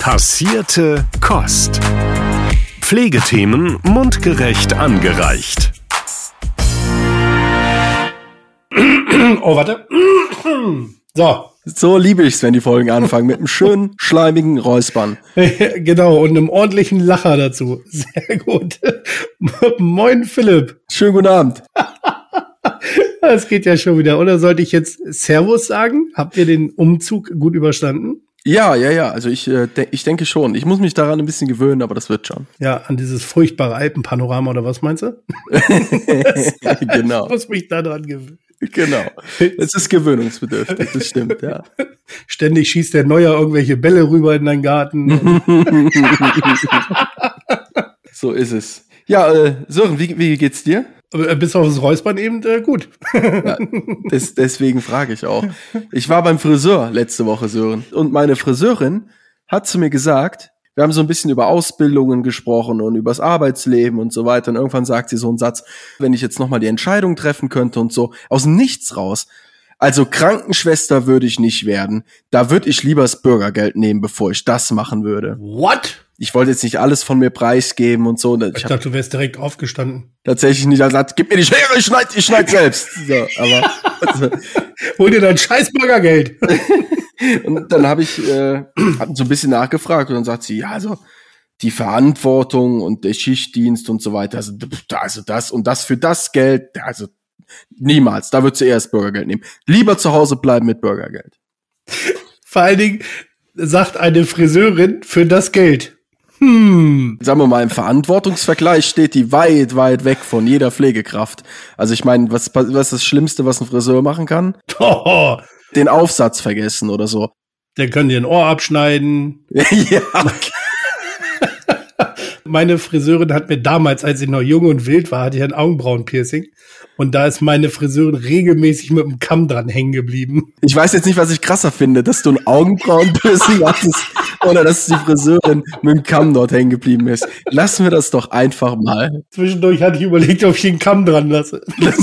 Passierte Kost. Pflegethemen mundgerecht angereicht. Oh, warte. So. So liebe ich's, wenn die Folgen anfangen, mit einem schönen, schleimigen Räuspern. genau, und einem ordentlichen Lacher dazu. Sehr gut. Moin, Philipp. Schönen guten Abend. Das geht ja schon wieder. Oder sollte ich jetzt Servus sagen? Habt ihr den Umzug gut überstanden? Ja, ja, ja. Also ich, äh, de ich denke schon. Ich muss mich daran ein bisschen gewöhnen, aber das wird schon. Ja, an dieses furchtbare Alpenpanorama oder was meinst du? genau. Ich muss mich daran gewöhnen. Genau. Es ist gewöhnungsbedürftig, das stimmt, ja. Ständig schießt der Neuer irgendwelche Bälle rüber in deinen Garten. so ist es. Ja, äh, Sören, wie, wie geht's dir? Äh, bis auf das Räuspern eben äh, gut. ja, des, deswegen frage ich auch. Ich war beim Friseur letzte Woche, Sören. Und meine Friseurin hat zu mir gesagt, wir haben so ein bisschen über Ausbildungen gesprochen und übers Arbeitsleben und so weiter. Und irgendwann sagt sie so einen Satz, wenn ich jetzt nochmal die Entscheidung treffen könnte und so, aus dem Nichts raus. Also Krankenschwester würde ich nicht werden. Da würde ich lieber das Bürgergeld nehmen, bevor ich das machen würde. What? Ich wollte jetzt nicht alles von mir preisgeben und so. Ich, ich dachte, du wärst direkt aufgestanden. Tatsächlich nicht. Er sagt, gib mir die Schere, ich schneid, ich schneid selbst. So, aber also, hol dir dein scheiß Bürgergeld. und dann habe ich äh, hab so ein bisschen nachgefragt und dann sagt sie, ja, also die Verantwortung und der Schichtdienst und so weiter, also, also das und das für das Geld, also niemals. Da würdest du eher das Bürgergeld nehmen. Lieber zu Hause bleiben mit Bürgergeld. Vor allen Dingen sagt eine Friseurin für das Geld. Hm. Sagen wir mal, im Verantwortungsvergleich steht die weit, weit weg von jeder Pflegekraft. Also ich meine, was, was ist das Schlimmste, was ein Friseur machen kann? Oh. Den Aufsatz vergessen oder so. Der kann dir ein Ohr abschneiden. ja. Meine Friseurin hat mir damals, als ich noch jung und wild war, hatte ich ein Augenbrauenpiercing. Und da ist meine Friseurin regelmäßig mit dem Kamm dran hängen geblieben. Ich weiß jetzt nicht, was ich krasser finde, dass du ein Augenbrauenpiercing hattest oder dass die Friseurin mit dem Kamm dort hängen geblieben ist. Lassen wir das doch einfach mal. Zwischendurch hatte ich überlegt, ob ich den Kamm dran lasse.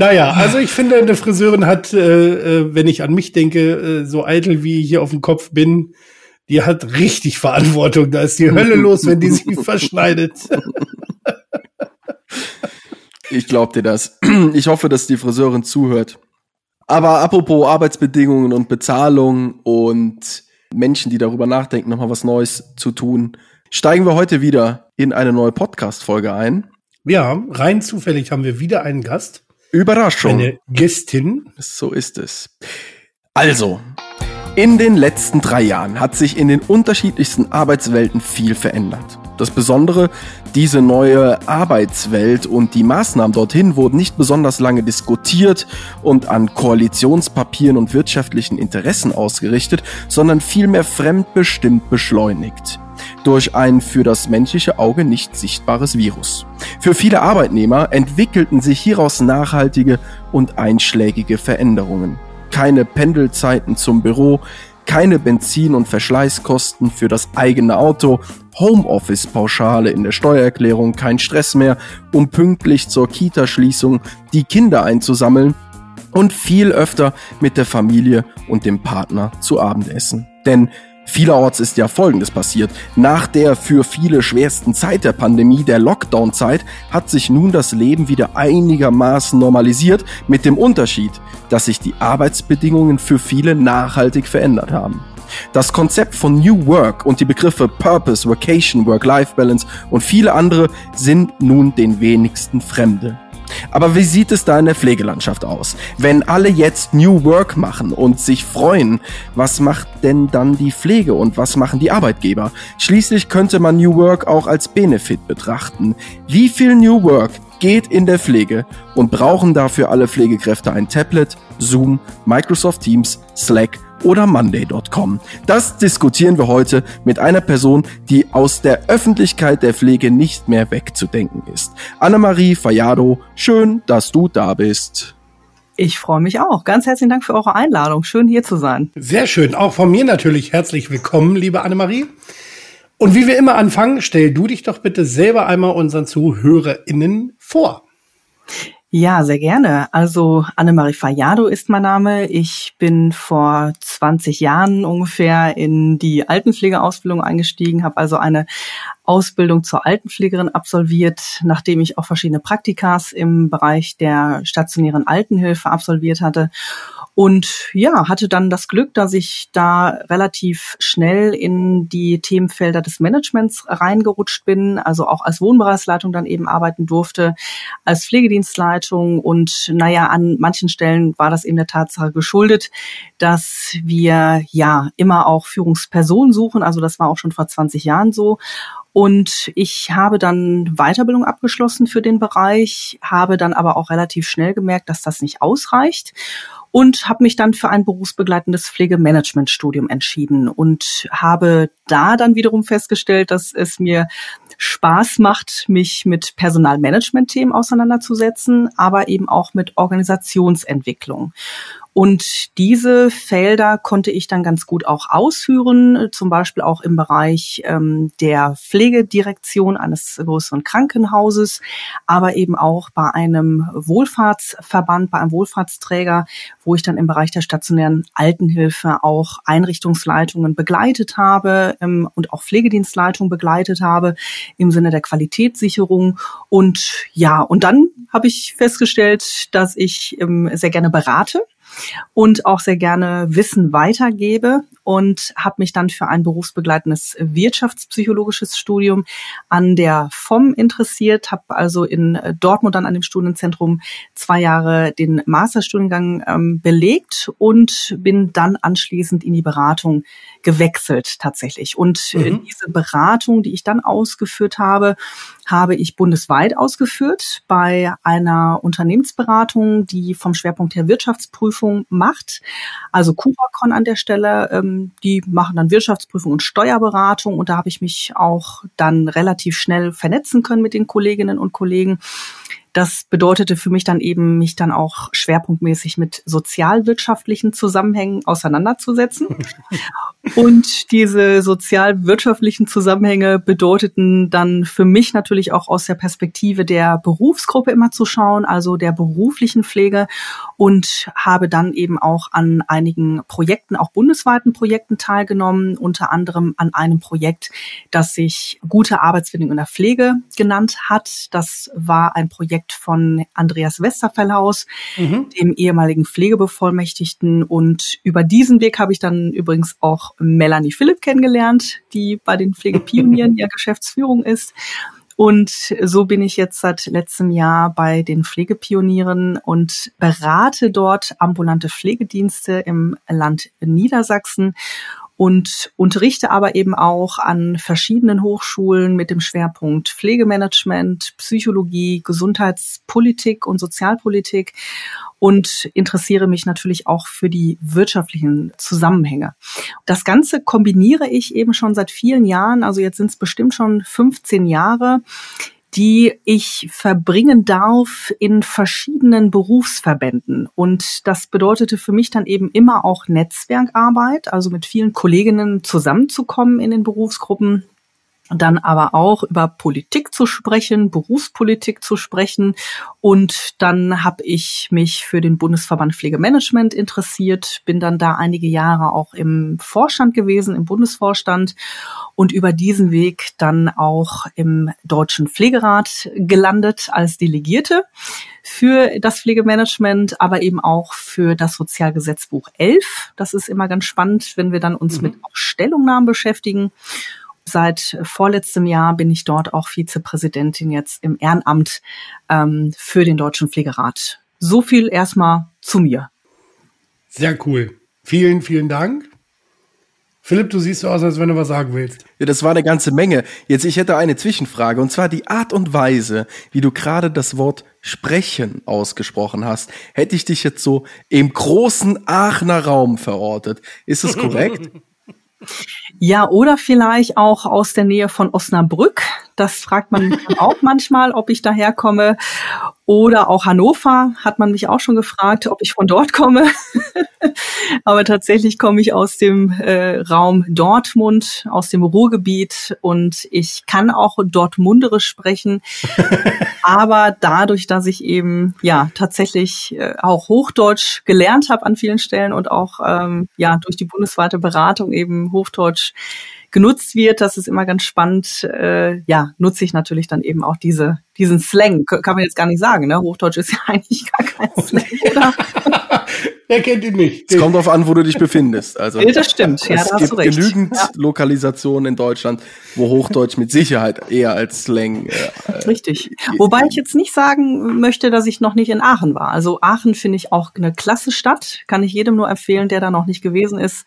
Naja, also ich finde, eine Friseurin hat, äh, äh, wenn ich an mich denke, äh, so eitel wie ich hier auf dem Kopf bin, die hat richtig Verantwortung. Da ist die Hölle los, wenn die sich verschneidet. Ich glaub dir das. Ich hoffe, dass die Friseurin zuhört. Aber apropos Arbeitsbedingungen und Bezahlung und Menschen, die darüber nachdenken, nochmal was Neues zu tun, steigen wir heute wieder in eine neue Podcast-Folge ein. Ja, rein zufällig haben wir wieder einen Gast. Überraschung. Eine Gästin. So ist es. Also, in den letzten drei Jahren hat sich in den unterschiedlichsten Arbeitswelten viel verändert. Das Besondere, diese neue Arbeitswelt und die Maßnahmen dorthin wurden nicht besonders lange diskutiert und an Koalitionspapieren und wirtschaftlichen Interessen ausgerichtet, sondern vielmehr fremdbestimmt beschleunigt durch ein für das menschliche Auge nicht sichtbares Virus. Für viele Arbeitnehmer entwickelten sich hieraus nachhaltige und einschlägige Veränderungen keine Pendelzeiten zum Büro, keine Benzin- und Verschleißkosten für das eigene Auto, Homeoffice-Pauschale in der Steuererklärung, kein Stress mehr, um pünktlich zur Kita-Schließung die Kinder einzusammeln und viel öfter mit der Familie und dem Partner zu Abendessen. Denn Vielerorts ist ja Folgendes passiert. Nach der für viele schwersten Zeit der Pandemie, der Lockdown-Zeit, hat sich nun das Leben wieder einigermaßen normalisiert, mit dem Unterschied, dass sich die Arbeitsbedingungen für viele nachhaltig verändert haben. Das Konzept von New Work und die Begriffe Purpose, Vacation, Work-Life-Balance und viele andere sind nun den wenigsten Fremde. Aber wie sieht es da in der Pflegelandschaft aus? Wenn alle jetzt New Work machen und sich freuen, was macht denn dann die Pflege und was machen die Arbeitgeber? Schließlich könnte man New Work auch als Benefit betrachten. Wie viel New Work geht in der Pflege und brauchen dafür alle Pflegekräfte ein Tablet, Zoom, Microsoft Teams, Slack oder Monday.com. Das diskutieren wir heute mit einer Person, die aus der Öffentlichkeit der Pflege nicht mehr wegzudenken ist. Annemarie Fayado, schön, dass du da bist. Ich freue mich auch. Ganz herzlichen Dank für eure Einladung. Schön hier zu sein. Sehr schön. Auch von mir natürlich herzlich willkommen, liebe Annemarie. Und wie wir immer anfangen, stell du dich doch bitte selber einmal unseren ZuhörerInnen vor. Ja, sehr gerne. Also Annemarie Fayado ist mein Name. Ich bin vor 20 Jahren ungefähr in die Altenpflegeausbildung eingestiegen, habe also eine Ausbildung zur Altenpflegerin absolviert, nachdem ich auch verschiedene Praktikas im Bereich der stationären Altenhilfe absolviert hatte und ja, hatte dann das Glück, dass ich da relativ schnell in die Themenfelder des Managements reingerutscht bin, also auch als Wohnbereichsleitung dann eben arbeiten durfte, als Pflegedienstleitung. Und naja, an manchen Stellen war das eben der Tatsache geschuldet, dass wir ja immer auch Führungspersonen suchen. Also das war auch schon vor 20 Jahren so. Und ich habe dann Weiterbildung abgeschlossen für den Bereich, habe dann aber auch relativ schnell gemerkt, dass das nicht ausreicht und habe mich dann für ein berufsbegleitendes Pflegemanagementstudium entschieden und habe da dann wiederum festgestellt, dass es mir Spaß macht, mich mit Personalmanagement-Themen auseinanderzusetzen, aber eben auch mit Organisationsentwicklung. Und diese Felder konnte ich dann ganz gut auch ausführen, zum Beispiel auch im Bereich ähm, der Pflegedirektion eines größeren Krankenhauses, aber eben auch bei einem Wohlfahrtsverband, bei einem Wohlfahrtsträger, wo ich dann im Bereich der stationären Altenhilfe auch Einrichtungsleitungen begleitet habe ähm, und auch Pflegedienstleitungen begleitet habe im Sinne der Qualitätssicherung. Und ja, und dann habe ich festgestellt, dass ich ähm, sehr gerne berate und auch sehr gerne Wissen weitergebe und habe mich dann für ein berufsbegleitendes wirtschaftspsychologisches Studium an der FOM interessiert, habe also in Dortmund dann an dem Studienzentrum zwei Jahre den Masterstudiengang ähm, belegt und bin dann anschließend in die Beratung gewechselt tatsächlich. Und mhm. diese Beratung, die ich dann ausgeführt habe, habe ich bundesweit ausgeführt bei einer Unternehmensberatung, die vom Schwerpunkt her Wirtschaftsprüfung macht. Also Cubacon an der Stelle, ähm, die machen dann Wirtschaftsprüfung und Steuerberatung und da habe ich mich auch dann relativ schnell vernetzen können mit den Kolleginnen und Kollegen. Das bedeutete für mich dann eben, mich dann auch schwerpunktmäßig mit sozialwirtschaftlichen Zusammenhängen auseinanderzusetzen. Und diese sozialwirtschaftlichen Zusammenhänge bedeuteten dann für mich natürlich auch aus der Perspektive der Berufsgruppe immer zu schauen, also der beruflichen Pflege und habe dann eben auch an einigen Projekten, auch bundesweiten Projekten teilgenommen, unter anderem an einem Projekt, das sich gute Arbeitsbedingungen in der Pflege genannt hat. Das war ein Projekt von Andreas Westerfellhaus, mhm. dem ehemaligen Pflegebevollmächtigten und über diesen Weg habe ich dann übrigens auch Melanie Philipp kennengelernt, die bei den Pflegepionieren ja Geschäftsführung ist. Und so bin ich jetzt seit letztem Jahr bei den Pflegepionieren und berate dort ambulante Pflegedienste im Land Niedersachsen und unterrichte aber eben auch an verschiedenen Hochschulen mit dem Schwerpunkt Pflegemanagement, Psychologie, Gesundheitspolitik und Sozialpolitik und interessiere mich natürlich auch für die wirtschaftlichen Zusammenhänge. Das Ganze kombiniere ich eben schon seit vielen Jahren, also jetzt sind es bestimmt schon 15 Jahre die ich verbringen darf in verschiedenen Berufsverbänden. Und das bedeutete für mich dann eben immer auch Netzwerkarbeit, also mit vielen Kolleginnen zusammenzukommen in den Berufsgruppen, dann aber auch über Politik zu sprechen, Berufspolitik zu sprechen. Und dann habe ich mich für den Bundesverband Pflegemanagement interessiert, bin dann da einige Jahre auch im Vorstand gewesen, im Bundesvorstand und über diesen Weg dann auch im Deutschen Pflegerat gelandet als Delegierte für das Pflegemanagement, aber eben auch für das Sozialgesetzbuch 11. Das ist immer ganz spannend, wenn wir dann uns mhm. mit Stellungnahmen beschäftigen. Seit vorletztem Jahr bin ich dort auch Vizepräsidentin jetzt im Ehrenamt ähm, für den Deutschen Pflegerat. So viel erstmal zu mir. Sehr cool. Vielen, vielen Dank. Philipp, du siehst so aus, als wenn du was sagen willst. Ja, das war eine ganze Menge. Jetzt, ich hätte eine Zwischenfrage, und zwar die Art und Weise, wie du gerade das Wort sprechen ausgesprochen hast, hätte ich dich jetzt so im großen Aachener Raum verortet. Ist das korrekt? Ja, oder vielleicht auch aus der Nähe von Osnabrück. Das fragt man mich auch manchmal, ob ich daherkomme. Oder auch Hannover hat man mich auch schon gefragt, ob ich von dort komme. Aber tatsächlich komme ich aus dem äh, Raum Dortmund, aus dem Ruhrgebiet und ich kann auch Dortmunderisch sprechen. Aber dadurch, dass ich eben ja tatsächlich äh, auch Hochdeutsch gelernt habe an vielen Stellen und auch ähm, ja durch die bundesweite Beratung eben Hochdeutsch genutzt wird. Das ist immer ganz spannend. Äh, ja, nutze ich natürlich dann eben auch diese, diesen Slang. Kann man jetzt gar nicht sagen, ne? Hochdeutsch ist ja eigentlich gar kein Slang, oder? Wer kennt ihn nicht? Es kommt darauf an, wo du dich befindest. Also, das stimmt. Ja, es da gibt hast du recht. genügend Ja. Lokalisationen in Deutschland, wo Hochdeutsch mit Sicherheit eher als Slang. Äh, Richtig. Wobei ich jetzt nicht sagen möchte, dass ich noch nicht in Aachen war. Also Aachen finde ich auch eine klasse Stadt. Kann ich jedem nur empfehlen, der da noch nicht gewesen ist.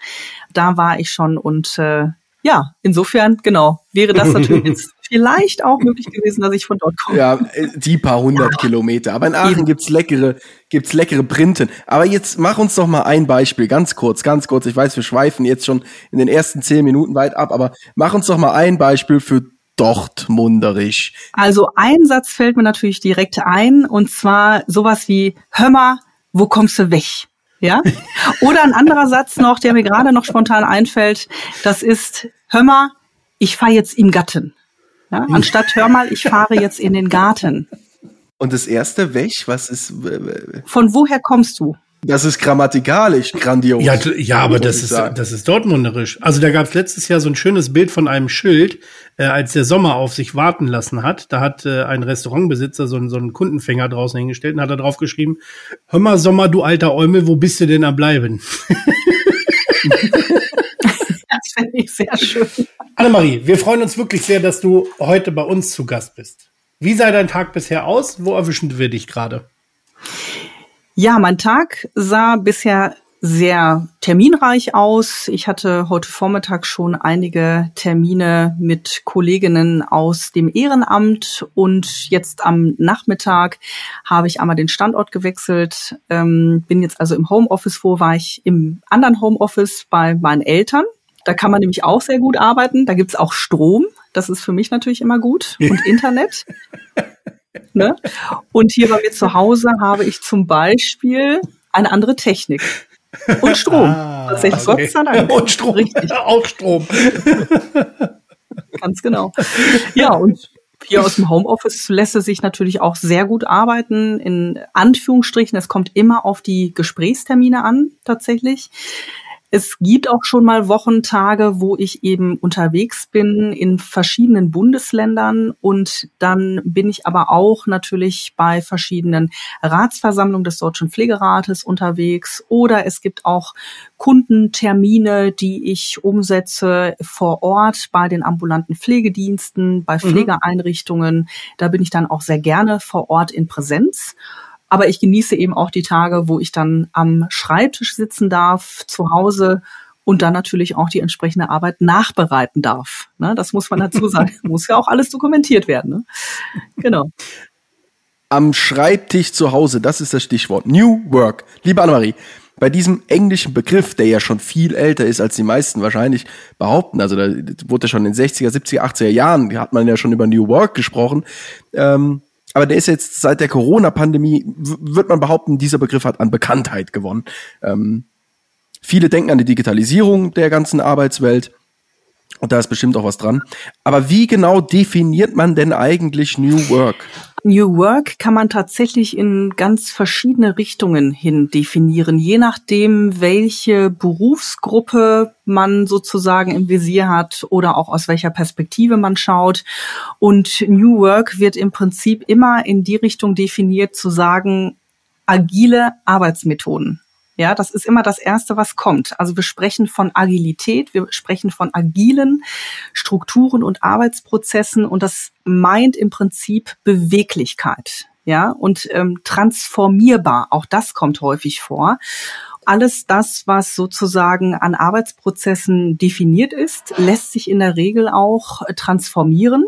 Da war ich schon und äh, ja, insofern, genau, wäre das natürlich jetzt vielleicht auch möglich gewesen, dass ich von dort komme. Ja, äh, die paar hundert Kilometer. Aber in Aachen Eben. gibt's leckere, gibt's leckere Printen. Aber jetzt mach uns doch mal ein Beispiel, ganz kurz, ganz kurz. Ich weiß, wir schweifen jetzt schon in den ersten zehn Minuten weit ab, aber mach uns doch mal ein Beispiel für Dortmunderisch. Also ein Satz fällt mir natürlich direkt ein und zwar sowas wie Hör mal, wo kommst du weg? Ja? Oder ein anderer Satz noch, der mir gerade noch spontan einfällt, das ist Hör mal, ich fahre jetzt im Garten. Ja? Anstatt Hör mal, ich fahre jetzt in den Garten. Und das erste, welch, was ist, Von woher kommst du? Das ist grammatikalisch grandios. Ja, ja, aber das ist, sagen. das ist Dortmunderisch. Also da gab es letztes Jahr so ein schönes Bild von einem Schild, äh, als der Sommer auf sich warten lassen hat. Da hat äh, ein Restaurantbesitzer so, einen- so einen Kundenfänger draußen hingestellt und hat da drauf geschrieben, hör mal Sommer, du alter Eumel, wo bist du denn am Bleiben? Das finde ich sehr schön. Annemarie, wir freuen uns wirklich sehr, dass du heute bei uns zu Gast bist. Wie sah dein Tag bisher aus? Wo erwischen wir dich gerade? Ja, mein Tag sah bisher sehr terminreich aus. Ich hatte heute Vormittag schon einige Termine mit Kolleginnen aus dem Ehrenamt und jetzt am Nachmittag habe ich einmal den Standort gewechselt, ähm, bin jetzt also im Homeoffice. Wo war ich im anderen Homeoffice bei meinen Eltern? Da kann man nämlich auch sehr gut arbeiten. Da gibt's auch Strom. Das ist für mich natürlich immer gut. Und Internet. Ne? Und hier bei mir zu Hause habe ich zum Beispiel eine andere Technik. Und Strom. Tatsächlich, okay. Gott sei Dank. Und Strom. Richtig, Auch Strom. ganz genau. Ja, und hier aus dem Homeoffice lässt es sich natürlich auch sehr gut arbeiten. In Anführungsstrichen, es kommt immer auf die Gesprächstermine an, tatsächlich. Es gibt auch schon mal Wochentage, wo ich eben unterwegs bin in verschiedenen Bundesländern und dann bin ich aber auch natürlich bei verschiedenen Ratsversammlungen des Deutschen Pflegerates unterwegs oder es gibt auch Kundentermine, die ich umsetze vor Ort bei den ambulanten Pflegediensten, bei Pflegeeinrichtungen. Da bin ich dann auch sehr gerne vor Ort in Präsenz. Aber ich genieße eben auch die Tage, wo ich dann am Schreibtisch sitzen darf, zu Hause und dann natürlich auch die entsprechende Arbeit nachbereiten darf. Ne, das muss man dazu sagen. muss ja auch alles dokumentiert werden. Ne? Genau. Am Schreibtisch zu Hause, das ist das Stichwort. New Work. Liebe Annemarie, bei diesem englischen Begriff, der ja schon viel älter ist, als die meisten wahrscheinlich behaupten, also da wurde ja schon in den 60er, 70er, 80er Jahren, hat man ja schon über New Work gesprochen, ähm, aber der ist jetzt seit der Corona-Pandemie, wird man behaupten, dieser Begriff hat an Bekanntheit gewonnen. Ähm, viele denken an die Digitalisierung der ganzen Arbeitswelt. Und da ist bestimmt auch was dran. Aber wie genau definiert man denn eigentlich New Work? New Work kann man tatsächlich in ganz verschiedene Richtungen hin definieren, je nachdem, welche Berufsgruppe man sozusagen im Visier hat oder auch aus welcher Perspektive man schaut. Und New Work wird im Prinzip immer in die Richtung definiert, zu sagen, agile Arbeitsmethoden. Ja, das ist immer das Erste, was kommt. Also wir sprechen von Agilität, wir sprechen von agilen Strukturen und Arbeitsprozessen und das meint im Prinzip Beweglichkeit. Ja, und ähm, transformierbar, auch das kommt häufig vor. Alles das, was sozusagen an Arbeitsprozessen definiert ist, lässt sich in der Regel auch transformieren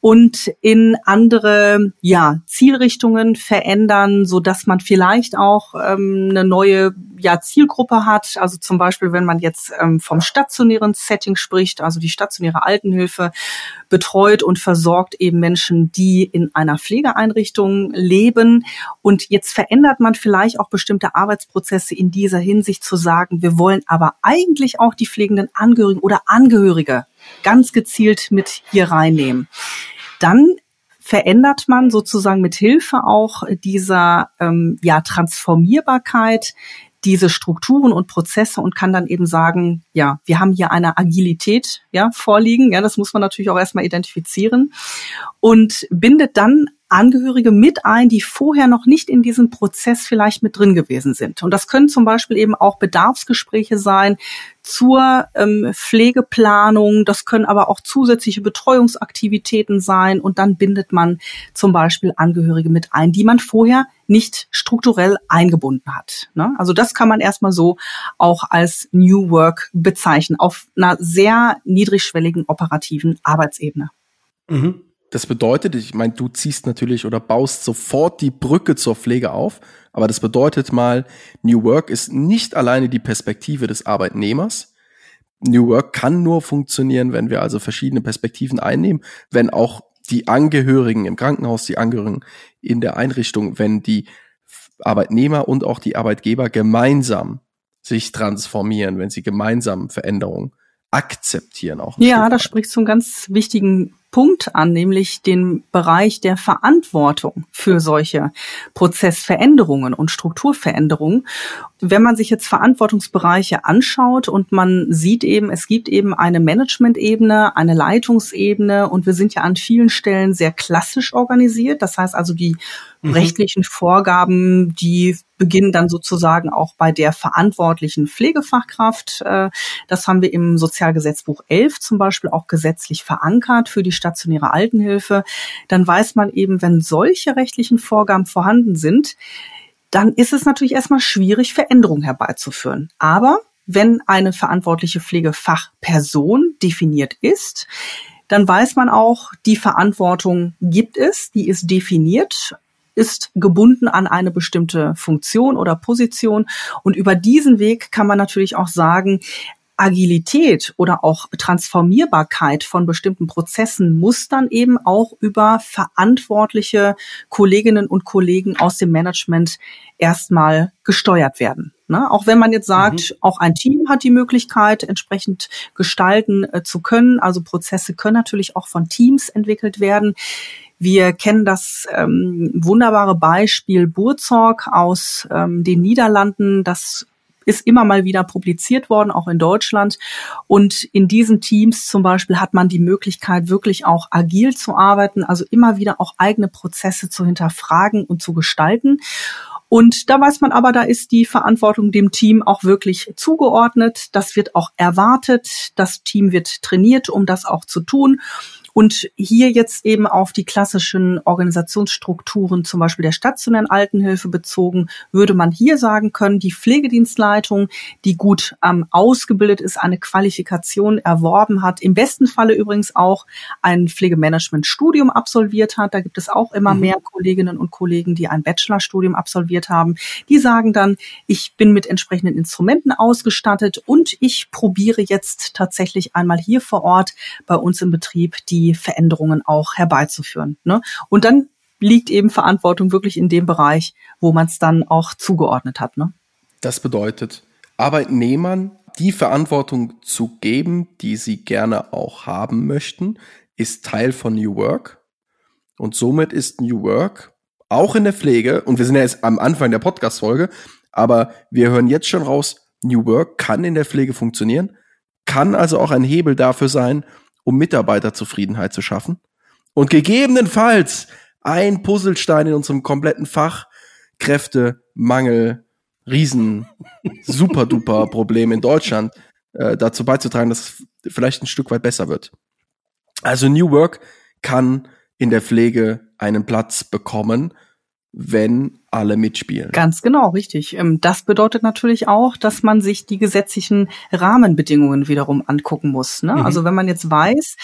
und in andere ja, Zielrichtungen verändern, so dass man vielleicht auch ähm, eine neue ja, Zielgruppe hat. Also zum Beispiel, wenn man jetzt ähm, vom stationären Setting spricht, also die stationäre Altenhilfe betreut und versorgt eben Menschen, die in einer Pflegeeinrichtung leben. Und jetzt verändert man vielleicht auch bestimmte Arbeitsprozesse in dieser Hinsicht zu sagen, wir wollen aber eigentlich auch die pflegenden Angehörigen oder Angehörige ganz gezielt mit hier reinnehmen dann verändert man sozusagen mit Hilfe auch dieser ähm, ja, Transformierbarkeit diese Strukturen und Prozesse und kann dann eben sagen, ja, wir haben hier eine Agilität ja, vorliegen. Ja, das muss man natürlich auch erstmal identifizieren und bindet dann Angehörige mit ein, die vorher noch nicht in diesem Prozess vielleicht mit drin gewesen sind. Und das können zum Beispiel eben auch Bedarfsgespräche sein zur ähm, Pflegeplanung. Das können aber auch zusätzliche Betreuungsaktivitäten sein. Und dann bindet man zum Beispiel Angehörige mit ein, die man vorher nicht strukturell eingebunden hat. Ne? Also das kann man erstmal so auch als New Work bezeichnen, auf einer sehr niedrigschwelligen operativen Arbeitsebene. Mhm. Das bedeutet, ich meine, du ziehst natürlich oder baust sofort die Brücke zur Pflege auf, aber das bedeutet mal, New Work ist nicht alleine die Perspektive des Arbeitnehmers. New Work kann nur funktionieren, wenn wir also verschiedene Perspektiven einnehmen, wenn auch die Angehörigen im Krankenhaus, die Angehörigen in der Einrichtung, wenn die Arbeitnehmer und auch die Arbeitgeber gemeinsam sich transformieren, wenn sie gemeinsam Veränderungen akzeptieren auch. Ja, das spricht zum ganz wichtigen Punkt an, nämlich den Bereich der Verantwortung für solche Prozessveränderungen und Strukturveränderungen. Wenn man sich jetzt Verantwortungsbereiche anschaut und man sieht eben, es gibt eben eine Management-Ebene, eine Leitungsebene und wir sind ja an vielen Stellen sehr klassisch organisiert. Das heißt also, die mhm. rechtlichen Vorgaben, die beginnen dann sozusagen auch bei der verantwortlichen Pflegefachkraft. Äh, das haben wir im Sozialgesetzbuch 11 zum Beispiel auch gesetzlich verankert für die stationäre Altenhilfe. Dann weiß man eben, wenn solche rechtlichen Vorgaben vorhanden sind, dann ist es natürlich erstmal schwierig, Veränderungen herbeizuführen. Aber wenn eine verantwortliche Pflegefachperson definiert ist, dann weiß man auch, die Verantwortung gibt es, die ist definiert ist gebunden an eine bestimmte Funktion oder Position. Und über diesen Weg kann man natürlich auch sagen, Agilität oder auch Transformierbarkeit von bestimmten Prozessen muss dann eben auch über verantwortliche Kolleginnen und Kollegen aus dem Management erstmal gesteuert werden. Ne? Auch wenn man jetzt sagt, mhm. auch ein Team hat die Möglichkeit, entsprechend gestalten äh, zu können. Also Prozesse können natürlich auch von Teams entwickelt werden. Wir kennen das ähm, wunderbare Beispiel Burzorg aus ähm, den Niederlanden, das ist immer mal wieder publiziert worden, auch in Deutschland. Und in diesen Teams zum Beispiel hat man die Möglichkeit, wirklich auch agil zu arbeiten, also immer wieder auch eigene Prozesse zu hinterfragen und zu gestalten. Und da weiß man aber, da ist die Verantwortung dem Team auch wirklich zugeordnet. Das wird auch erwartet. Das Team wird trainiert, um das auch zu tun. Und hier jetzt eben auf die klassischen Organisationsstrukturen, zum Beispiel der stationären Altenhilfe bezogen, würde man hier sagen können, die Pflegedienstleitung, die gut ähm, ausgebildet ist, eine Qualifikation erworben hat, im besten Falle übrigens auch ein Pflegemanagement-Studium absolviert hat. Da gibt es auch immer mhm. mehr Kolleginnen und Kollegen, die ein Bachelorstudium absolviert haben. Die sagen dann, ich bin mit entsprechenden Instrumenten ausgestattet und ich probiere jetzt tatsächlich einmal hier vor Ort bei uns im Betrieb die die Veränderungen auch herbeizuführen. Ne? Und dann liegt eben Verantwortung wirklich in dem Bereich, wo man es dann auch zugeordnet hat. Ne? Das bedeutet, Arbeitnehmern die Verantwortung zu geben, die sie gerne auch haben möchten, ist Teil von New Work. Und somit ist New Work auch in der Pflege, und wir sind ja jetzt am Anfang der Podcast-Folge, aber wir hören jetzt schon raus, New Work kann in der Pflege funktionieren, kann also auch ein Hebel dafür sein, um Mitarbeiterzufriedenheit zu schaffen. Und gegebenenfalls ein Puzzlestein in unserem kompletten Fachkräftemangel, Riesen, super duper Problem in Deutschland äh, dazu beizutragen, dass es vielleicht ein Stück weit besser wird. Also New Work kann in der Pflege einen Platz bekommen, wenn alle mitspielen. Ganz genau, richtig. Ähm, das bedeutet natürlich auch, dass man sich die gesetzlichen Rahmenbedingungen wiederum angucken muss. Ne? Mhm. Also wenn man jetzt weiß,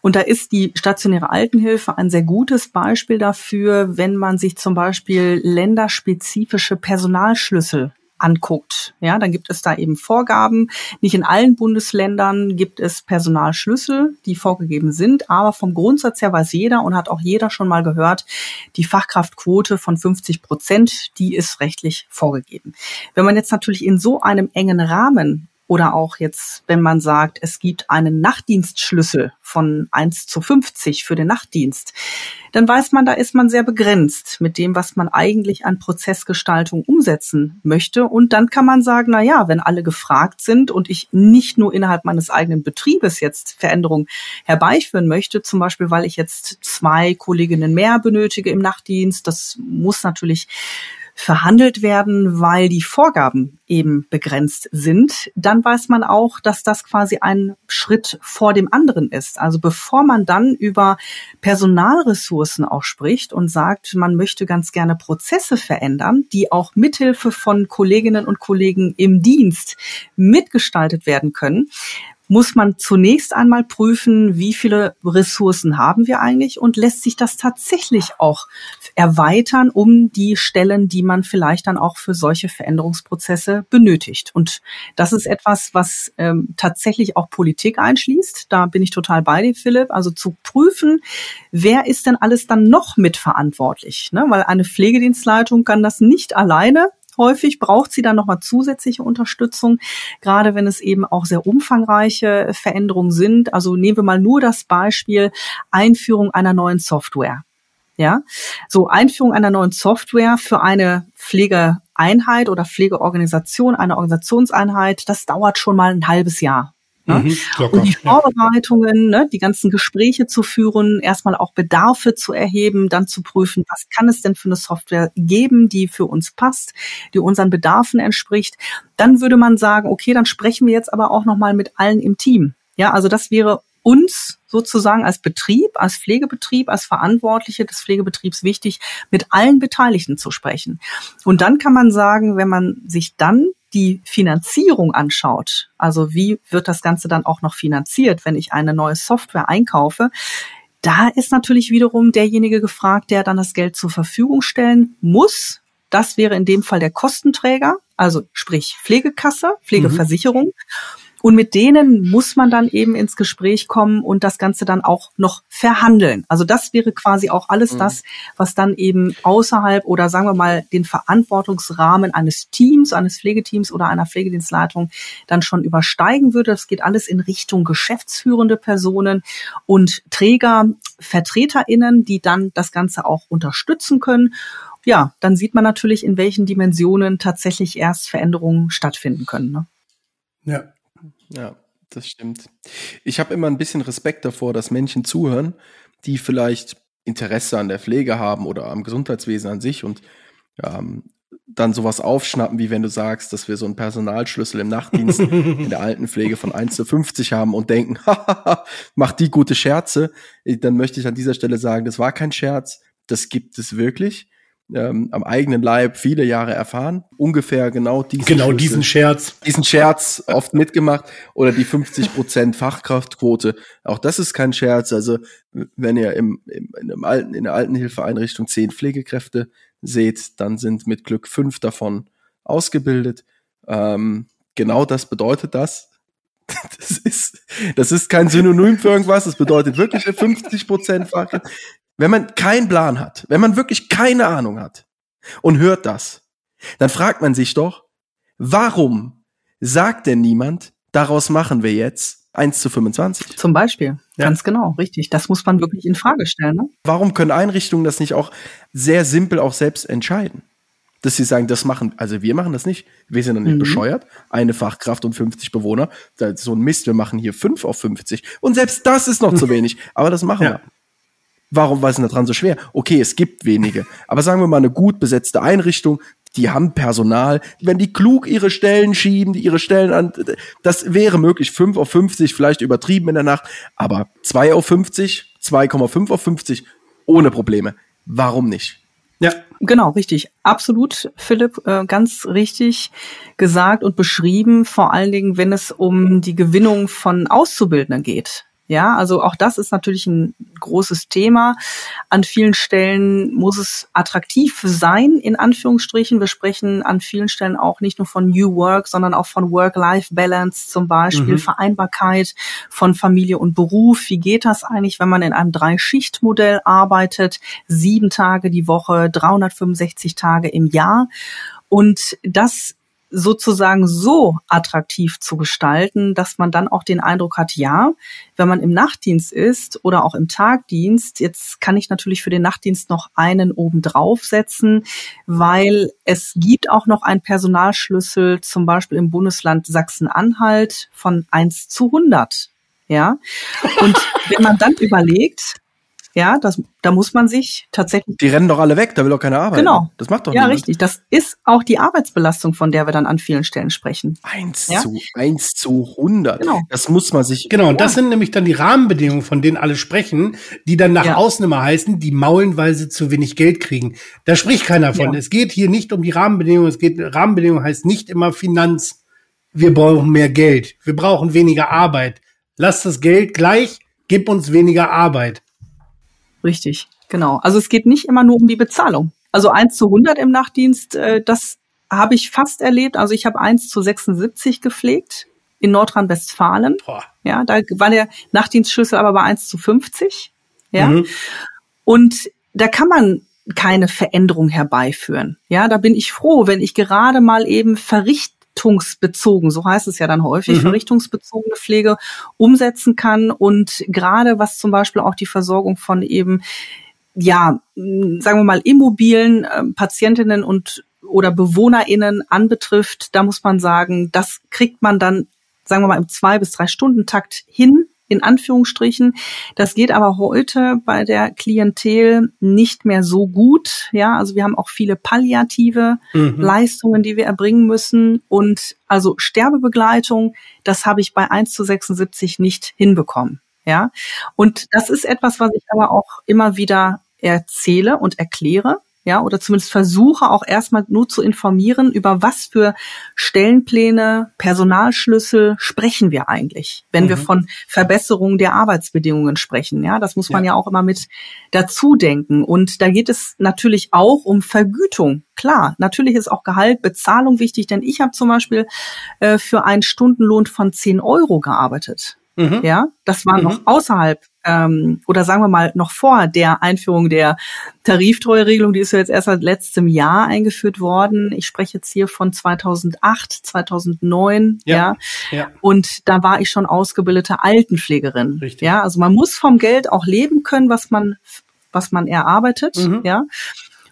und da ist die stationäre Altenhilfe ein sehr gutes Beispiel dafür, wenn man sich zum Beispiel länderspezifische Personalschlüssel anguckt. Ja, dann gibt es da eben Vorgaben. Nicht in allen Bundesländern gibt es Personalschlüssel, die vorgegeben sind, aber vom Grundsatz her weiß jeder und hat auch jeder schon mal gehört, die Fachkraftquote von 50 Prozent, die ist rechtlich vorgegeben. Wenn man jetzt natürlich in so einem engen Rahmen oder auch jetzt, wenn man sagt, es gibt einen Nachtdienstschlüssel von 1 zu 50 für den Nachtdienst, dann weiß man, da ist man sehr begrenzt mit dem, was man eigentlich an Prozessgestaltung umsetzen möchte. Und dann kann man sagen, na ja, wenn alle gefragt sind und ich nicht nur innerhalb meines eigenen Betriebes jetzt Veränderungen herbeiführen möchte, zum Beispiel, weil ich jetzt zwei Kolleginnen mehr benötige im Nachtdienst, das muss natürlich verhandelt werden, weil die Vorgaben eben begrenzt sind, dann weiß man auch, dass das quasi ein Schritt vor dem anderen ist. Also bevor man dann über Personalressourcen auch spricht und sagt, man möchte ganz gerne Prozesse verändern, die auch mithilfe von Kolleginnen und Kollegen im Dienst mitgestaltet werden können, muss man zunächst einmal prüfen, wie viele Ressourcen haben wir eigentlich und lässt sich das tatsächlich auch erweitern um die Stellen, die man vielleicht dann auch für solche Veränderungsprozesse benötigt. Und das ist etwas, was ähm, tatsächlich auch Politik einschließt. Da bin ich total bei dir, Philipp. Also zu prüfen, wer ist denn alles dann noch mitverantwortlich? Ne? Weil eine Pflegedienstleitung kann das nicht alleine Häufig braucht sie dann nochmal zusätzliche Unterstützung, gerade wenn es eben auch sehr umfangreiche Veränderungen sind. Also nehmen wir mal nur das Beispiel Einführung einer neuen Software. Ja, so Einführung einer neuen Software für eine Pflegeeinheit oder Pflegeorganisation, eine Organisationseinheit, das dauert schon mal ein halbes Jahr. Ne? Mhm, und die Vorbereitungen, ne, die ganzen Gespräche zu führen, erstmal auch Bedarfe zu erheben, dann zu prüfen, was kann es denn für eine Software geben, die für uns passt, die unseren Bedarfen entspricht. Dann würde man sagen, okay, dann sprechen wir jetzt aber auch nochmal mit allen im Team. Ja, also das wäre uns sozusagen als Betrieb, als Pflegebetrieb, als Verantwortliche des Pflegebetriebs wichtig, mit allen Beteiligten zu sprechen. Und dann kann man sagen, wenn man sich dann die Finanzierung anschaut, also wie wird das Ganze dann auch noch finanziert, wenn ich eine neue Software einkaufe, da ist natürlich wiederum derjenige gefragt, der dann das Geld zur Verfügung stellen muss. Das wäre in dem Fall der Kostenträger, also sprich Pflegekasse, Pflegeversicherung. Mhm. Und mit denen muss man dann eben ins Gespräch kommen und das Ganze dann auch noch verhandeln. Also das wäre quasi auch alles mhm. das, was dann eben außerhalb oder sagen wir mal den Verantwortungsrahmen eines Teams, eines Pflegeteams oder einer Pflegedienstleitung dann schon übersteigen würde. Das geht alles in Richtung geschäftsführende Personen und Träger, VertreterInnen, die dann das Ganze auch unterstützen können ja, dann sieht man natürlich, in welchen Dimensionen tatsächlich erst Veränderungen stattfinden können. Ne? Ja, ja, das stimmt. Ich habe immer ein bisschen Respekt davor, dass Menschen zuhören, die vielleicht Interesse an der Pflege haben oder am Gesundheitswesen an sich und ähm, dann sowas aufschnappen, wie wenn du sagst, dass wir so einen Personalschlüssel im Nachtdienst in der Altenpflege von 1 zu 50 haben und denken, macht die gute Scherze, dann möchte ich an dieser Stelle sagen, das war kein Scherz, das gibt es wirklich ähm, am eigenen Leib viele Jahre erfahren. Ungefähr genau diesen, genau Schlüssel, diesen Scherz. Diesen Scherz oft mitgemacht. Oder die 50 Prozent Fachkraftquote. Auch das ist kein Scherz. Also, wenn ihr im, im, in, einem alten, in der Altenhilfeeinrichtung zehn Pflegekräfte seht, dann sind mit Glück fünf davon ausgebildet. Ähm, genau das bedeutet das. Das ist, das ist kein Synonym für irgendwas. Das bedeutet wirklich 50 Prozent Fachkraft wenn man keinen Plan hat, wenn man wirklich keine Ahnung hat und hört das, dann fragt man sich doch, warum sagt denn niemand, daraus machen wir jetzt 1 zu 25? Zum Beispiel. Ja. Ganz genau, richtig. Das muss man wirklich in Frage stellen. Ne? Warum können Einrichtungen das nicht auch sehr simpel auch selbst entscheiden? Dass sie sagen, das machen, also wir machen das nicht. Wir sind dann nicht mhm. bescheuert. Eine Fachkraft und 50 Bewohner. So ein Mist. Wir machen hier 5 auf 50. Und selbst das ist noch zu wenig. Aber das machen ja. wir. Warum war es denn daran so schwer? Okay, es gibt wenige. Aber sagen wir mal eine gut besetzte Einrichtung, die haben Personal, wenn die klug ihre Stellen schieben, die ihre Stellen an, das wäre möglich. 5 auf 50, vielleicht übertrieben in der Nacht, aber 2 auf 50, 2,5 auf 50, ohne Probleme. Warum nicht? Ja. Genau, richtig. Absolut, Philipp, äh, ganz richtig gesagt und beschrieben, vor allen Dingen, wenn es um die Gewinnung von Auszubildenden geht. Ja, also auch das ist natürlich ein großes Thema. An vielen Stellen muss es attraktiv sein, in Anführungsstrichen. Wir sprechen an vielen Stellen auch nicht nur von New Work, sondern auch von Work-Life-Balance zum Beispiel, mhm. Vereinbarkeit von Familie und Beruf. Wie geht das eigentlich, wenn man in einem Drei-Schicht-Modell arbeitet? Sieben Tage die Woche, 365 Tage im Jahr. Und das sozusagen so attraktiv zu gestalten, dass man dann auch den Eindruck hat, ja, wenn man im Nachtdienst ist oder auch im Tagdienst, jetzt kann ich natürlich für den Nachtdienst noch einen oben draufsetzen, weil es gibt auch noch einen Personalschlüssel, zum Beispiel im Bundesland Sachsen-Anhalt von 1 zu 100. Ja. Und wenn man dann überlegt, ja, das, da muss man sich tatsächlich. Die rennen doch alle weg, da will doch keiner arbeiten. Genau. Das macht doch Ja, niemand. richtig. Das ist auch die Arbeitsbelastung, von der wir dann an vielen Stellen sprechen. Eins ja? zu, eins zu hundert. Genau. Das muss man sich. Genau. Und das sind nämlich dann die Rahmenbedingungen, von denen alle sprechen, die dann nach ja. außen immer heißen, die maulen, weil sie zu wenig Geld kriegen. Da spricht keiner von. Ja. Es geht hier nicht um die Rahmenbedingungen. Es geht, Rahmenbedingungen heißt nicht immer Finanz. Wir brauchen mehr Geld. Wir brauchen weniger Arbeit. Lass das Geld gleich, gib uns weniger Arbeit. Richtig, genau. Also es geht nicht immer nur um die Bezahlung. Also eins zu 100 im Nachtdienst, äh, das habe ich fast erlebt. Also ich habe eins zu 76 gepflegt in Nordrhein-Westfalen. Ja, da war der Nachtdienstschlüssel aber bei eins zu 50. Ja. Mhm. Und da kann man keine Veränderung herbeiführen. Ja, da bin ich froh, wenn ich gerade mal eben verricht verrichtungsbezogen, so heißt es ja dann häufig, mhm. verrichtungsbezogene Pflege umsetzen kann und gerade was zum Beispiel auch die Versorgung von eben ja, sagen wir mal, immobilen äh, Patientinnen und oder BewohnerInnen anbetrifft, da muss man sagen, das kriegt man dann, sagen wir mal, im zwei bis drei Stunden Takt hin in Anführungsstrichen. Das geht aber heute bei der Klientel nicht mehr so gut. Ja, also wir haben auch viele palliative mhm. Leistungen, die wir erbringen müssen. Und also Sterbebegleitung, das habe ich bei 1 zu 76 nicht hinbekommen. Ja, und das ist etwas, was ich aber auch immer wieder erzähle und erkläre ja, oder zumindest versuche auch erstmal nur zu informieren, über was für Stellenpläne, Personalschlüssel sprechen wir eigentlich, wenn mhm. wir von Verbesserung der Arbeitsbedingungen sprechen. Ja, das muss man ja. ja auch immer mit dazu denken. Und da geht es natürlich auch um Vergütung. Klar, natürlich ist auch Gehalt, Bezahlung wichtig, denn ich habe zum Beispiel äh, für einen Stundenlohn von 10 Euro gearbeitet. Mhm. Ja, das war mhm. noch außerhalb ähm, oder sagen wir mal noch vor der Einführung der Tariftreueregelung. Die ist ja jetzt erst seit letztem Jahr eingeführt worden. Ich spreche jetzt hier von 2008, 2009. Ja, ja. ja. Und da war ich schon ausgebildete Altenpflegerin. Richtig. Ja, also man muss vom Geld auch leben können, was man was man erarbeitet. Mhm. Ja.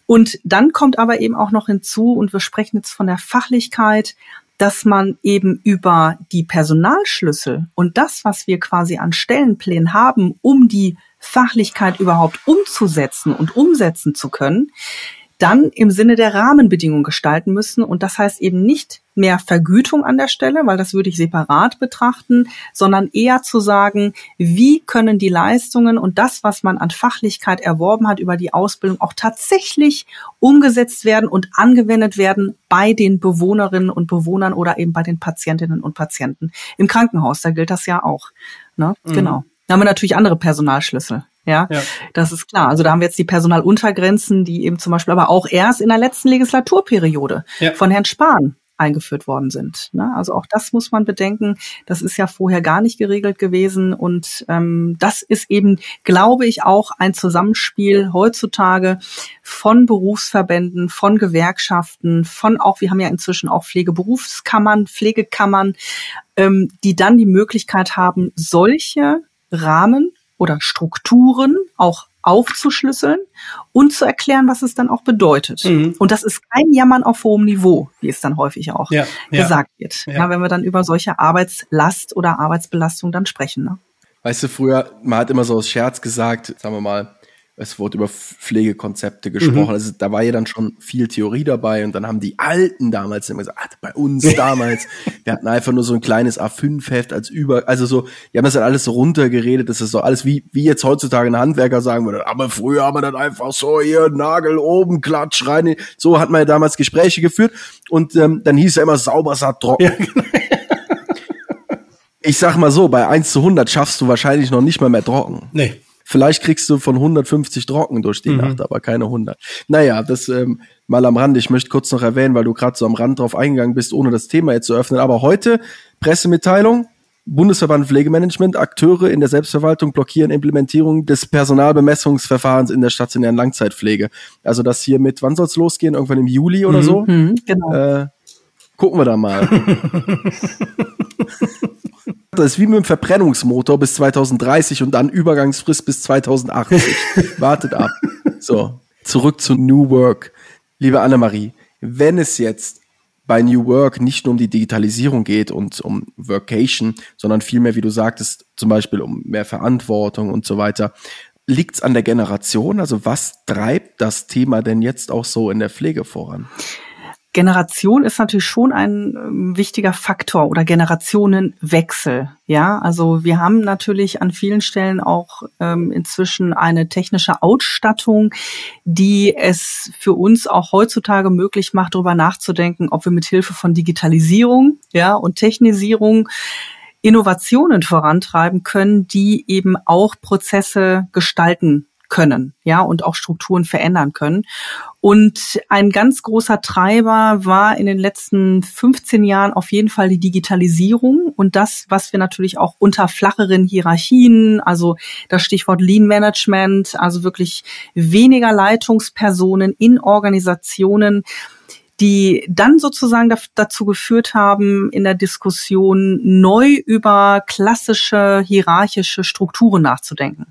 Und dann kommt aber eben auch noch hinzu, und wir sprechen jetzt von der Fachlichkeit, dass man eben über die Personalschlüssel und das, was wir quasi an Stellenplänen haben, um die Fachlichkeit überhaupt umzusetzen und umsetzen zu können, dann im Sinne der Rahmenbedingungen gestalten müssen. Und das heißt eben nicht mehr Vergütung an der Stelle, weil das würde ich separat betrachten, sondern eher zu sagen, wie können die Leistungen und das, was man an Fachlichkeit erworben hat über die Ausbildung, auch tatsächlich umgesetzt werden und angewendet werden bei den Bewohnerinnen und Bewohnern oder eben bei den Patientinnen und Patienten im Krankenhaus. Da gilt das ja auch. Ne? Mhm. Genau. Da haben wir natürlich andere Personalschlüssel. Ja, ja, das ist klar. Also da haben wir jetzt die Personaluntergrenzen, die eben zum Beispiel aber auch erst in der letzten Legislaturperiode ja. von Herrn Spahn eingeführt worden sind. Ne? Also auch das muss man bedenken. Das ist ja vorher gar nicht geregelt gewesen. Und ähm, das ist eben, glaube ich, auch ein Zusammenspiel heutzutage von Berufsverbänden, von Gewerkschaften, von auch, wir haben ja inzwischen auch Pflegeberufskammern, Pflegekammern, ähm, die dann die Möglichkeit haben, solche Rahmen oder Strukturen auch aufzuschlüsseln und zu erklären, was es dann auch bedeutet. Mhm. Und das ist kein Jammern auf hohem Niveau, wie es dann häufig auch ja, gesagt ja. wird, ja. wenn wir dann über solche Arbeitslast oder Arbeitsbelastung dann sprechen. Ne? Weißt du, früher, man hat immer so aus Scherz gesagt, sagen wir mal, es wurde über Pflegekonzepte gesprochen. Mhm. Also da war ja dann schon viel Theorie dabei und dann haben die Alten damals immer gesagt, ach, bei uns damals, wir hatten einfach nur so ein kleines A5-Heft als über, also so, die haben das dann alles so runtergeredet, das ist so alles wie, wie jetzt heutzutage ein Handwerker sagen würde, aber früher haben wir dann einfach so hier Nagel oben, Klatsch rein, so hat man ja damals Gespräche geführt und ähm, dann hieß es ja immer sauber, satt, trocken. Ja, genau. Ich sag mal so, bei 1 zu 100 schaffst du wahrscheinlich noch nicht mal mehr trocken. Nee. Vielleicht kriegst du von 150 trocken durch die mhm. Nacht, aber keine 100. Naja, das ähm, mal am Rand. Ich möchte kurz noch erwähnen, weil du gerade so am Rand drauf eingegangen bist, ohne das Thema jetzt zu öffnen. Aber heute Pressemitteilung. Bundesverband Pflegemanagement, Akteure in der Selbstverwaltung blockieren Implementierung des Personalbemessungsverfahrens in der stationären Langzeitpflege. Also das hier mit, wann soll's losgehen? Irgendwann im Juli oder mhm, so? Mhm, genau. Äh, gucken wir da mal. Das ist wie mit dem Verbrennungsmotor bis 2030 und dann Übergangsfrist bis 2080. Wartet ab. So, zurück zu New Work. Liebe Annemarie, wenn es jetzt bei New Work nicht nur um die Digitalisierung geht und um Workation, sondern vielmehr, wie du sagtest, zum Beispiel um mehr Verantwortung und so weiter, liegt es an der Generation? Also was treibt das Thema denn jetzt auch so in der Pflege voran? Generation ist natürlich schon ein ähm, wichtiger Faktor oder Generationenwechsel. Ja, also wir haben natürlich an vielen Stellen auch ähm, inzwischen eine technische Ausstattung, die es für uns auch heutzutage möglich macht, darüber nachzudenken, ob wir mit Hilfe von Digitalisierung, ja, und Technisierung Innovationen vorantreiben können, die eben auch Prozesse gestalten können, ja, und auch Strukturen verändern können. Und ein ganz großer Treiber war in den letzten 15 Jahren auf jeden Fall die Digitalisierung und das, was wir natürlich auch unter flacheren Hierarchien, also das Stichwort Lean Management, also wirklich weniger Leitungspersonen in Organisationen, die dann sozusagen dazu geführt haben, in der Diskussion neu über klassische hierarchische Strukturen nachzudenken.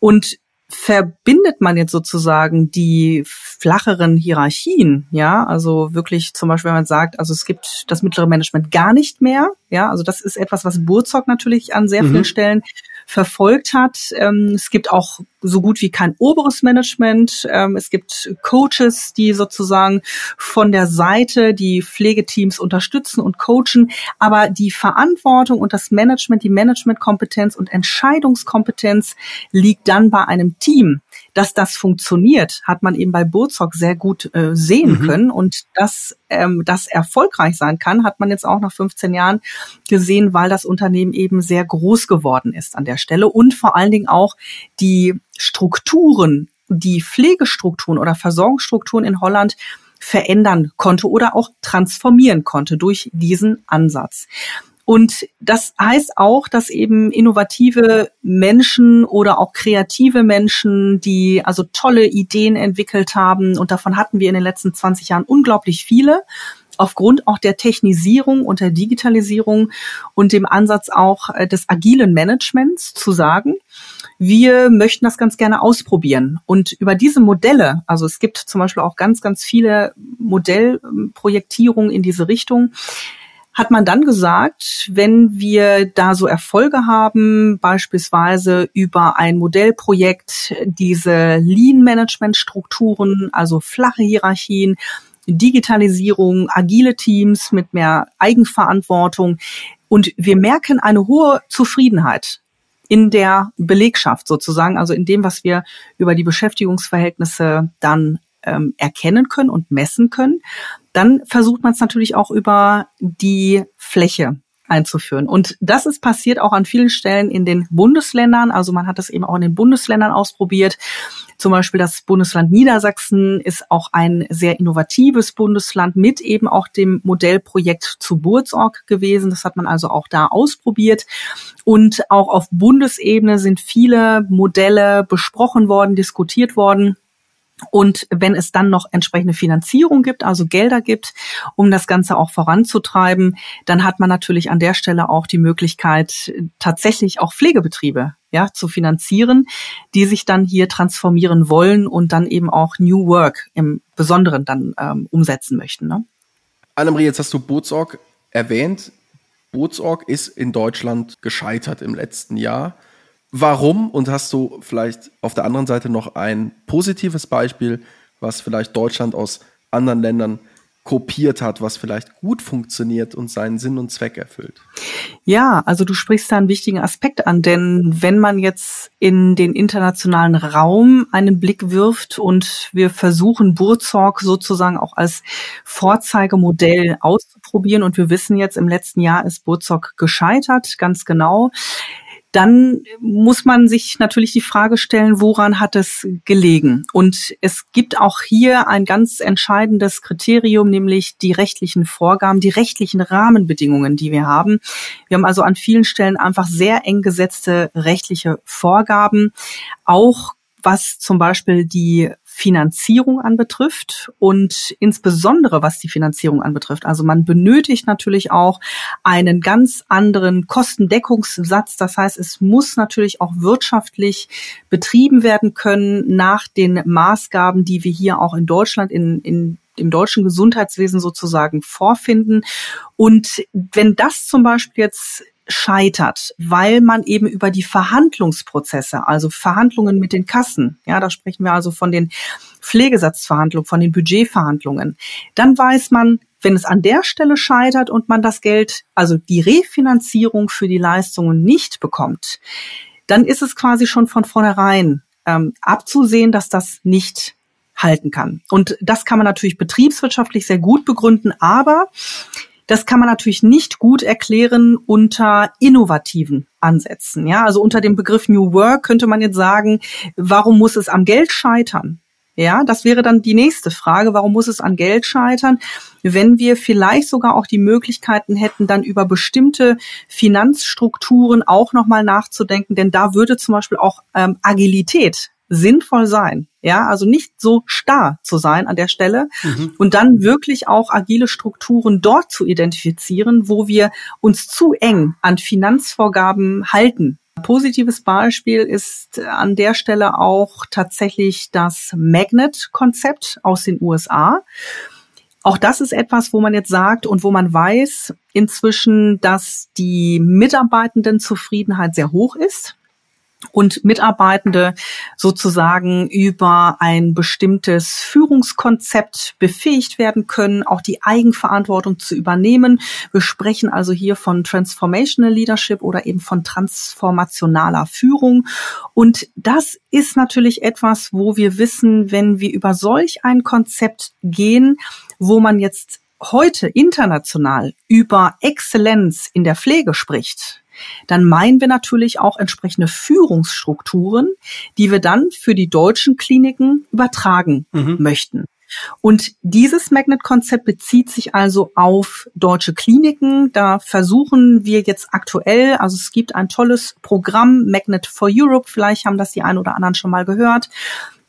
Und verbindet man jetzt sozusagen die flacheren Hierarchien, ja, also wirklich zum Beispiel, wenn man sagt, also es gibt das mittlere Management gar nicht mehr, ja, also das ist etwas, was Burzog natürlich an sehr mhm. vielen Stellen verfolgt hat. Ähm, es gibt auch so gut wie kein oberes Management. Ähm, es gibt Coaches, die sozusagen von der Seite die Pflegeteams unterstützen und coachen. Aber die Verantwortung und das Management, die Managementkompetenz und Entscheidungskompetenz liegt dann bei einem Team. Dass das funktioniert, hat man eben bei Burzog sehr gut äh, sehen mhm. können. Und dass ähm, das erfolgreich sein kann, hat man jetzt auch nach 15 Jahren gesehen, weil das Unternehmen eben sehr groß geworden ist an der Stelle und vor allen Dingen auch die Strukturen, die Pflegestrukturen oder Versorgungsstrukturen in Holland verändern konnte oder auch transformieren konnte durch diesen Ansatz. Und das heißt auch, dass eben innovative Menschen oder auch kreative Menschen, die also tolle Ideen entwickelt haben, und davon hatten wir in den letzten 20 Jahren unglaublich viele, aufgrund auch der Technisierung und der Digitalisierung und dem Ansatz auch äh, des agilen Managements zu sagen, wir möchten das ganz gerne ausprobieren. Und über diese Modelle, also es gibt zum Beispiel auch ganz, ganz viele Modellprojektierungen in diese Richtung, hat man dann gesagt, wenn wir da so Erfolge haben, beispielsweise über ein Modellprojekt diese Lean-Management-Strukturen, also flache Hierarchien, Digitalisierung, agile Teams mit mehr Eigenverantwortung. Und wir merken eine hohe Zufriedenheit in der Belegschaft sozusagen, also in dem, was wir über die Beschäftigungsverhältnisse dann ähm, erkennen können und messen können. Dann versucht man es natürlich auch über die Fläche einzuführen. Und das ist passiert auch an vielen Stellen in den Bundesländern. Also man hat es eben auch in den Bundesländern ausprobiert. Zum Beispiel das Bundesland Niedersachsen ist auch ein sehr innovatives Bundesland mit eben auch dem Modellprojekt zu Burzorg gewesen. Das hat man also auch da ausprobiert. Und auch auf Bundesebene sind viele Modelle besprochen worden, diskutiert worden. Und wenn es dann noch entsprechende Finanzierung gibt, also Gelder gibt, um das Ganze auch voranzutreiben, dann hat man natürlich an der Stelle auch die Möglichkeit, tatsächlich auch Pflegebetriebe ja, zu finanzieren, die sich dann hier transformieren wollen und dann eben auch New Work im Besonderen dann ähm, umsetzen möchten. Ne? Annemarie, jetzt hast du Bootsorg erwähnt. Bootsorg ist in Deutschland gescheitert im letzten Jahr. Warum? Und hast du vielleicht auf der anderen Seite noch ein positives Beispiel, was vielleicht Deutschland aus anderen Ländern kopiert hat, was vielleicht gut funktioniert und seinen Sinn und Zweck erfüllt. Ja, also du sprichst da einen wichtigen Aspekt an, denn wenn man jetzt in den internationalen Raum einen Blick wirft und wir versuchen Burzorg sozusagen auch als Vorzeigemodell auszuprobieren und wir wissen jetzt im letzten Jahr ist Burzorg gescheitert, ganz genau, dann muss man sich natürlich die Frage stellen, woran hat es gelegen? Und es gibt auch hier ein ganz entscheidendes Kriterium, nämlich die rechtlichen Vorgaben, die rechtlichen Rahmenbedingungen, die wir haben. Wir haben also an vielen Stellen einfach sehr eng gesetzte rechtliche Vorgaben, auch was zum Beispiel die Finanzierung anbetrifft und insbesondere was die Finanzierung anbetrifft. Also man benötigt natürlich auch einen ganz anderen Kostendeckungssatz. Das heißt, es muss natürlich auch wirtschaftlich betrieben werden können nach den Maßgaben, die wir hier auch in Deutschland in, in im deutschen Gesundheitswesen sozusagen vorfinden. Und wenn das zum Beispiel jetzt scheitert, weil man eben über die Verhandlungsprozesse, also Verhandlungen mit den Kassen, ja, da sprechen wir also von den Pflegesatzverhandlungen, von den Budgetverhandlungen, dann weiß man, wenn es an der Stelle scheitert und man das Geld, also die Refinanzierung für die Leistungen nicht bekommt, dann ist es quasi schon von vornherein ähm, abzusehen, dass das nicht halten kann. Und das kann man natürlich betriebswirtschaftlich sehr gut begründen, aber das kann man natürlich nicht gut erklären unter innovativen Ansätzen. Ja, also unter dem Begriff New Work könnte man jetzt sagen, warum muss es am Geld scheitern? Ja, das wäre dann die nächste Frage. Warum muss es an Geld scheitern, wenn wir vielleicht sogar auch die Möglichkeiten hätten, dann über bestimmte Finanzstrukturen auch nochmal nachzudenken? Denn da würde zum Beispiel auch ähm, Agilität sinnvoll sein. Ja, also nicht so starr zu sein an der Stelle mhm. und dann wirklich auch agile Strukturen dort zu identifizieren, wo wir uns zu eng an Finanzvorgaben halten. Positives Beispiel ist an der Stelle auch tatsächlich das Magnet-Konzept aus den USA. Auch das ist etwas, wo man jetzt sagt und wo man weiß inzwischen, dass die Mitarbeitendenzufriedenheit sehr hoch ist und Mitarbeitende sozusagen über ein bestimmtes Führungskonzept befähigt werden können, auch die Eigenverantwortung zu übernehmen. Wir sprechen also hier von Transformational Leadership oder eben von transformationaler Führung. Und das ist natürlich etwas, wo wir wissen, wenn wir über solch ein Konzept gehen, wo man jetzt heute international über Exzellenz in der Pflege spricht, dann meinen wir natürlich auch entsprechende Führungsstrukturen, die wir dann für die deutschen Kliniken übertragen mhm. möchten. Und dieses Magnet-Konzept bezieht sich also auf deutsche Kliniken. Da versuchen wir jetzt aktuell, also es gibt ein tolles Programm, Magnet for Europe, vielleicht haben das die einen oder anderen schon mal gehört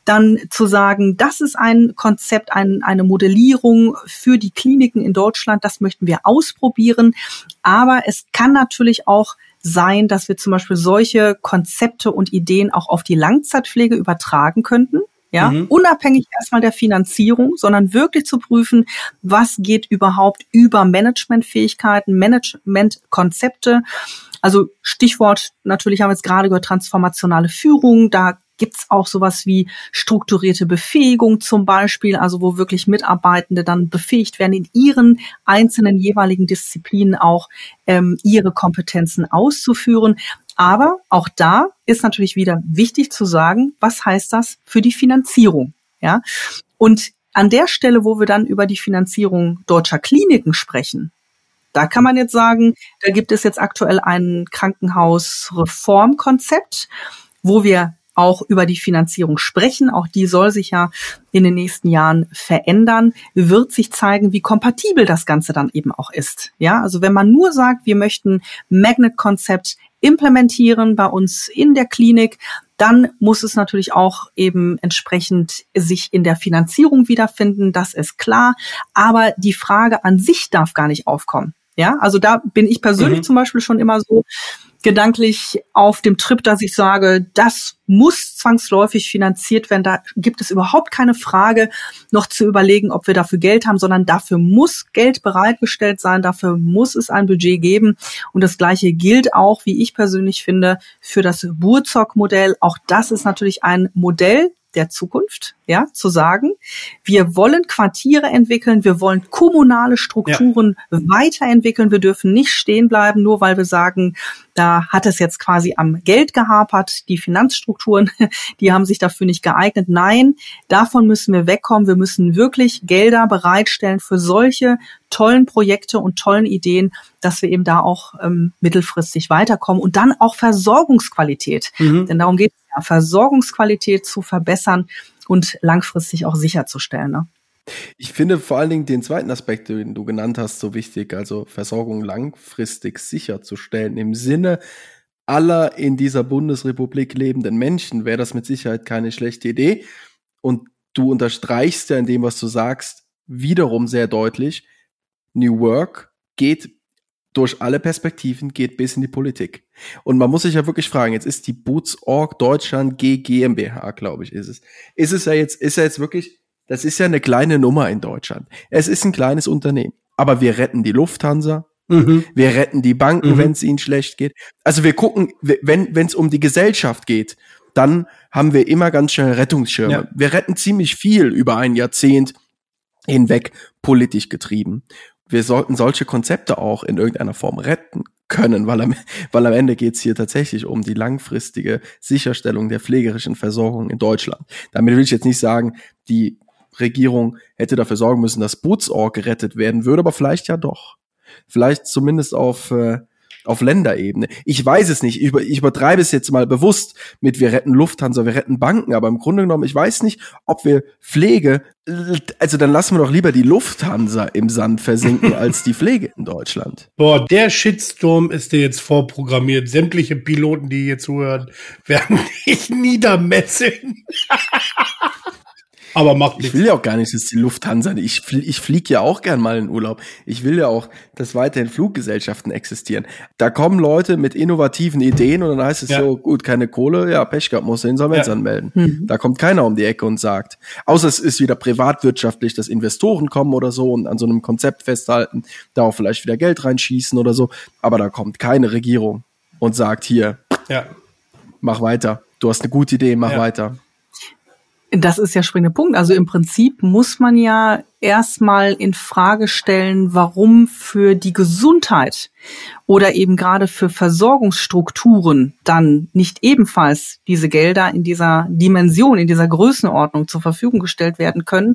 dann zu sagen, das ist ein Konzept, ein, eine Modellierung für die Kliniken in Deutschland, das möchten wir ausprobieren. Aber es kann natürlich auch sein, dass wir zum Beispiel solche Konzepte und Ideen auch auf die Langzeitpflege übertragen könnten. Ja, mhm. unabhängig erstmal der Finanzierung, sondern wirklich zu prüfen, was geht überhaupt über Managementfähigkeiten, Managementkonzepte. Also Stichwort, natürlich haben wir jetzt gerade gehört, transformationale Führung. Da gibt's auch sowas wie strukturierte Befähigung zum Beispiel, also wo wirklich Mitarbeitende dann befähigt werden, in ihren einzelnen jeweiligen Disziplinen auch ähm, ihre Kompetenzen auszuführen. Aber auch da ist natürlich wieder wichtig zu sagen, was heißt das für die Finanzierung? Ja, und an der Stelle, wo wir dann über die Finanzierung deutscher Kliniken sprechen, da kann man jetzt sagen, da gibt es jetzt aktuell ein Krankenhausreformkonzept, wo wir auch über die Finanzierung sprechen. Auch die soll sich ja in den nächsten Jahren verändern, wird sich zeigen, wie kompatibel das Ganze dann eben auch ist. Ja, also wenn man nur sagt, wir möchten Magnet-Konzept implementieren bei uns in der Klinik, dann muss es natürlich auch eben entsprechend sich in der Finanzierung wiederfinden. Das ist klar. Aber die Frage an sich darf gar nicht aufkommen. Ja, also da bin ich persönlich mhm. zum Beispiel schon immer so, gedanklich auf dem Trip, dass ich sage, das muss zwangsläufig finanziert werden. Da gibt es überhaupt keine Frage, noch zu überlegen, ob wir dafür Geld haben, sondern dafür muss Geld bereitgestellt sein, dafür muss es ein Budget geben. Und das Gleiche gilt auch, wie ich persönlich finde, für das Burzog-Modell. Auch das ist natürlich ein Modell, der Zukunft, ja, zu sagen, wir wollen Quartiere entwickeln, wir wollen kommunale Strukturen ja. weiterentwickeln, wir dürfen nicht stehen bleiben, nur weil wir sagen, da hat es jetzt quasi am Geld gehapert, die Finanzstrukturen, die haben sich dafür nicht geeignet. Nein, davon müssen wir wegkommen. Wir müssen wirklich Gelder bereitstellen für solche tollen Projekte und tollen Ideen, dass wir eben da auch ähm, mittelfristig weiterkommen und dann auch Versorgungsqualität. Mhm. Denn darum geht es ja, Versorgungsqualität zu verbessern und langfristig auch sicherzustellen. Ne? Ich finde vor allen Dingen den zweiten Aspekt, den du genannt hast, so wichtig, also Versorgung langfristig sicherzustellen. Im Sinne aller in dieser Bundesrepublik lebenden Menschen wäre das mit Sicherheit keine schlechte Idee. Und du unterstreichst ja in dem, was du sagst, wiederum sehr deutlich, New Work geht durch alle Perspektiven, geht bis in die Politik. Und man muss sich ja wirklich fragen, jetzt ist die Boots.org Deutschland G GmbH, glaube ich, ist es. Ist es ja jetzt, ist ja jetzt wirklich das ist ja eine kleine Nummer in Deutschland. Es ist ein kleines Unternehmen. Aber wir retten die Lufthansa. Mhm. Wir retten die Banken, mhm. wenn es ihnen schlecht geht. Also wir gucken, wenn es um die Gesellschaft geht, dann haben wir immer ganz schnell Rettungsschirme. Ja. Wir retten ziemlich viel über ein Jahrzehnt hinweg politisch getrieben. Wir sollten solche Konzepte auch in irgendeiner Form retten können, weil am, weil am Ende geht's hier tatsächlich um die langfristige Sicherstellung der pflegerischen Versorgung in Deutschland. Damit will ich jetzt nicht sagen, die Regierung hätte dafür sorgen müssen, dass Bootsorg gerettet werden würde, aber vielleicht ja doch. Vielleicht zumindest auf, äh, auf Länderebene. Ich weiß es nicht. Ich, über, ich übertreibe es jetzt mal bewusst mit wir retten Lufthansa, wir retten Banken, aber im Grunde genommen, ich weiß nicht, ob wir Pflege, also dann lassen wir doch lieber die Lufthansa im Sand versinken als die Pflege in Deutschland. Boah, der Shitstorm ist dir jetzt vorprogrammiert. Sämtliche Piloten, die hier zuhören, werden dich niedermetzeln. Aber macht nichts. Ich will ja auch gar nicht, dass die Lufthansa, ich, fl ich fliege ja auch gern mal in Urlaub. Ich will ja auch, dass weiterhin Fluggesellschaften existieren. Da kommen Leute mit innovativen Ideen und dann heißt es ja. so, gut, keine Kohle, ja, Pech gehabt, muss Insolvenz ja. anmelden. Mhm. Da kommt keiner um die Ecke und sagt, außer es ist wieder privatwirtschaftlich, dass Investoren kommen oder so und an so einem Konzept festhalten, da auch vielleicht wieder Geld reinschießen oder so. Aber da kommt keine Regierung und sagt, hier, ja. mach weiter. Du hast eine gute Idee, mach weiter. Das ist ja springender Punkt. Also im Prinzip muss man ja erstmal in Frage stellen, warum für die Gesundheit oder eben gerade für Versorgungsstrukturen dann nicht ebenfalls diese Gelder in dieser Dimension, in dieser Größenordnung zur Verfügung gestellt werden können.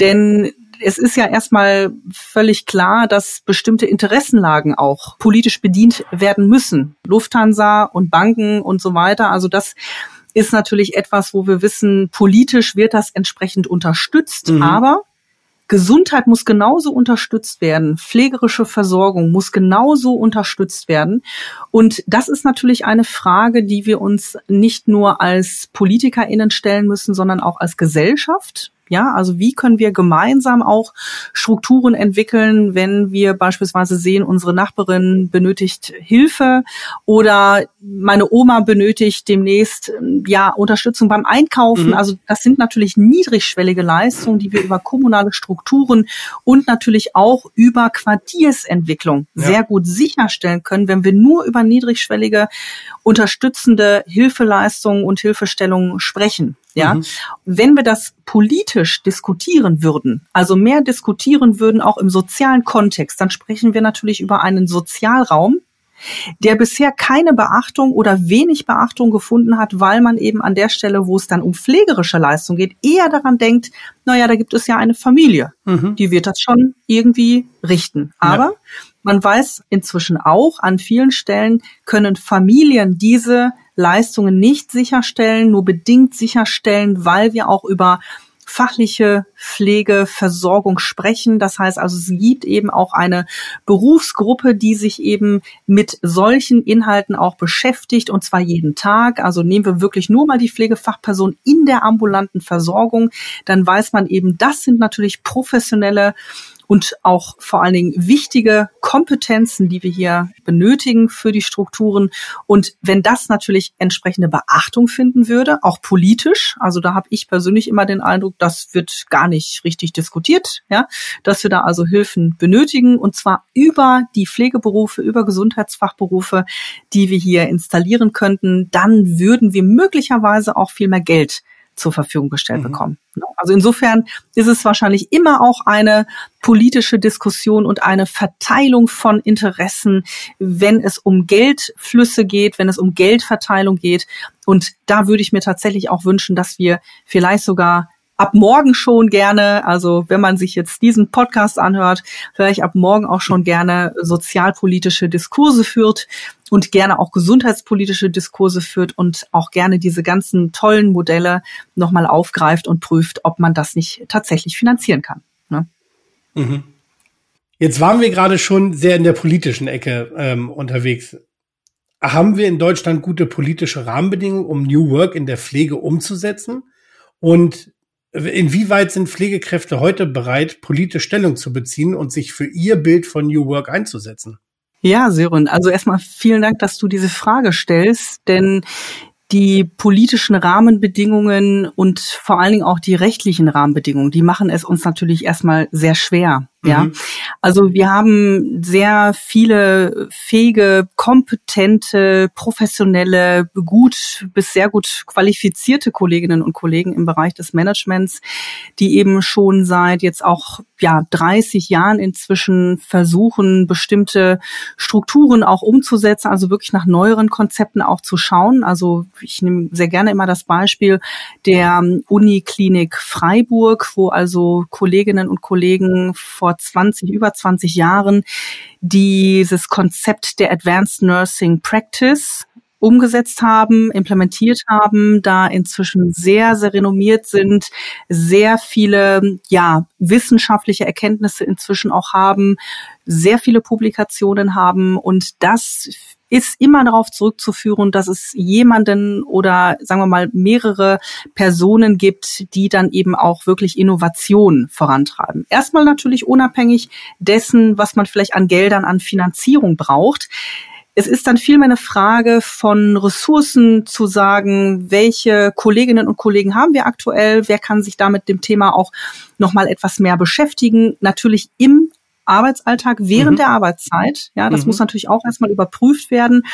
Denn es ist ja erstmal völlig klar, dass bestimmte Interessenlagen auch politisch bedient werden müssen. Lufthansa und Banken und so weiter. Also das ist natürlich etwas, wo wir wissen, politisch wird das entsprechend unterstützt, mhm. aber Gesundheit muss genauso unterstützt werden, pflegerische Versorgung muss genauso unterstützt werden. Und das ist natürlich eine Frage, die wir uns nicht nur als PolitikerInnen stellen müssen, sondern auch als Gesellschaft. Ja, also wie können wir gemeinsam auch Strukturen entwickeln, wenn wir beispielsweise sehen, unsere Nachbarin benötigt Hilfe oder meine Oma benötigt demnächst ja Unterstützung beim Einkaufen. Mhm. Also das sind natürlich niedrigschwellige Leistungen, die wir über kommunale Strukturen und natürlich auch über Quartiersentwicklung ja. sehr gut sicherstellen können, wenn wir nur über niedrigschwellige unterstützende Hilfeleistungen und Hilfestellungen sprechen. Ja, mhm. wenn wir das politisch diskutieren würden, also mehr diskutieren würden, auch im sozialen Kontext, dann sprechen wir natürlich über einen Sozialraum, der bisher keine Beachtung oder wenig Beachtung gefunden hat, weil man eben an der Stelle, wo es dann um pflegerische Leistung geht, eher daran denkt, naja, da gibt es ja eine Familie, mhm. die wird das schon irgendwie richten. Aber ja. Man weiß inzwischen auch, an vielen Stellen können Familien diese Leistungen nicht sicherstellen, nur bedingt sicherstellen, weil wir auch über fachliche Pflegeversorgung sprechen. Das heißt also, es gibt eben auch eine Berufsgruppe, die sich eben mit solchen Inhalten auch beschäftigt und zwar jeden Tag. Also nehmen wir wirklich nur mal die Pflegefachperson in der ambulanten Versorgung, dann weiß man eben, das sind natürlich professionelle und auch vor allen Dingen wichtige Kompetenzen, die wir hier benötigen für die Strukturen. Und wenn das natürlich entsprechende Beachtung finden würde, auch politisch, also da habe ich persönlich immer den Eindruck, das wird gar nicht richtig diskutiert, ja, dass wir da also Hilfen benötigen und zwar über die Pflegeberufe, über Gesundheitsfachberufe, die wir hier installieren könnten, dann würden wir möglicherweise auch viel mehr Geld zur Verfügung gestellt mhm. bekommen. Ne? Also insofern ist es wahrscheinlich immer auch eine politische Diskussion und eine Verteilung von Interessen, wenn es um Geldflüsse geht, wenn es um Geldverteilung geht. Und da würde ich mir tatsächlich auch wünschen, dass wir vielleicht sogar ab morgen schon gerne, also wenn man sich jetzt diesen Podcast anhört, vielleicht ab morgen auch schon gerne sozialpolitische Diskurse führt und gerne auch gesundheitspolitische Diskurse führt und auch gerne diese ganzen tollen Modelle nochmal aufgreift und prüft, ob man das nicht tatsächlich finanzieren kann. Ne? Mhm. Jetzt waren wir gerade schon sehr in der politischen Ecke ähm, unterwegs. Haben wir in Deutschland gute politische Rahmenbedingungen, um New Work in der Pflege umzusetzen? Und Inwieweit sind Pflegekräfte heute bereit, politisch Stellung zu beziehen und sich für ihr Bild von New Work einzusetzen? Ja, Sören, also erstmal vielen Dank, dass du diese Frage stellst, denn die politischen Rahmenbedingungen und vor allen Dingen auch die rechtlichen Rahmenbedingungen, die machen es uns natürlich erstmal sehr schwer. Ja, mhm. also wir haben sehr viele fähige, kompetente, professionelle, gut bis sehr gut qualifizierte Kolleginnen und Kollegen im Bereich des Managements, die eben schon seit jetzt auch ja 30 Jahren inzwischen versuchen, bestimmte Strukturen auch umzusetzen, also wirklich nach neueren Konzepten auch zu schauen. Also ich nehme sehr gerne immer das Beispiel der Uniklinik Freiburg, wo also Kolleginnen und Kollegen vor 20, über 20 Jahren dieses Konzept der Advanced Nursing Practice umgesetzt haben, implementiert haben, da inzwischen sehr, sehr renommiert sind, sehr viele, ja, wissenschaftliche Erkenntnisse inzwischen auch haben, sehr viele Publikationen haben und das ist immer darauf zurückzuführen, dass es jemanden oder sagen wir mal mehrere Personen gibt, die dann eben auch wirklich Innovation vorantreiben. Erstmal natürlich unabhängig dessen, was man vielleicht an Geldern, an Finanzierung braucht. Es ist dann vielmehr eine Frage von Ressourcen zu sagen, welche Kolleginnen und Kollegen haben wir aktuell, wer kann sich damit dem Thema auch nochmal etwas mehr beschäftigen. Natürlich im Arbeitsalltag während mhm. der Arbeitszeit. Ja, das mhm. muss natürlich auch erstmal überprüft werden.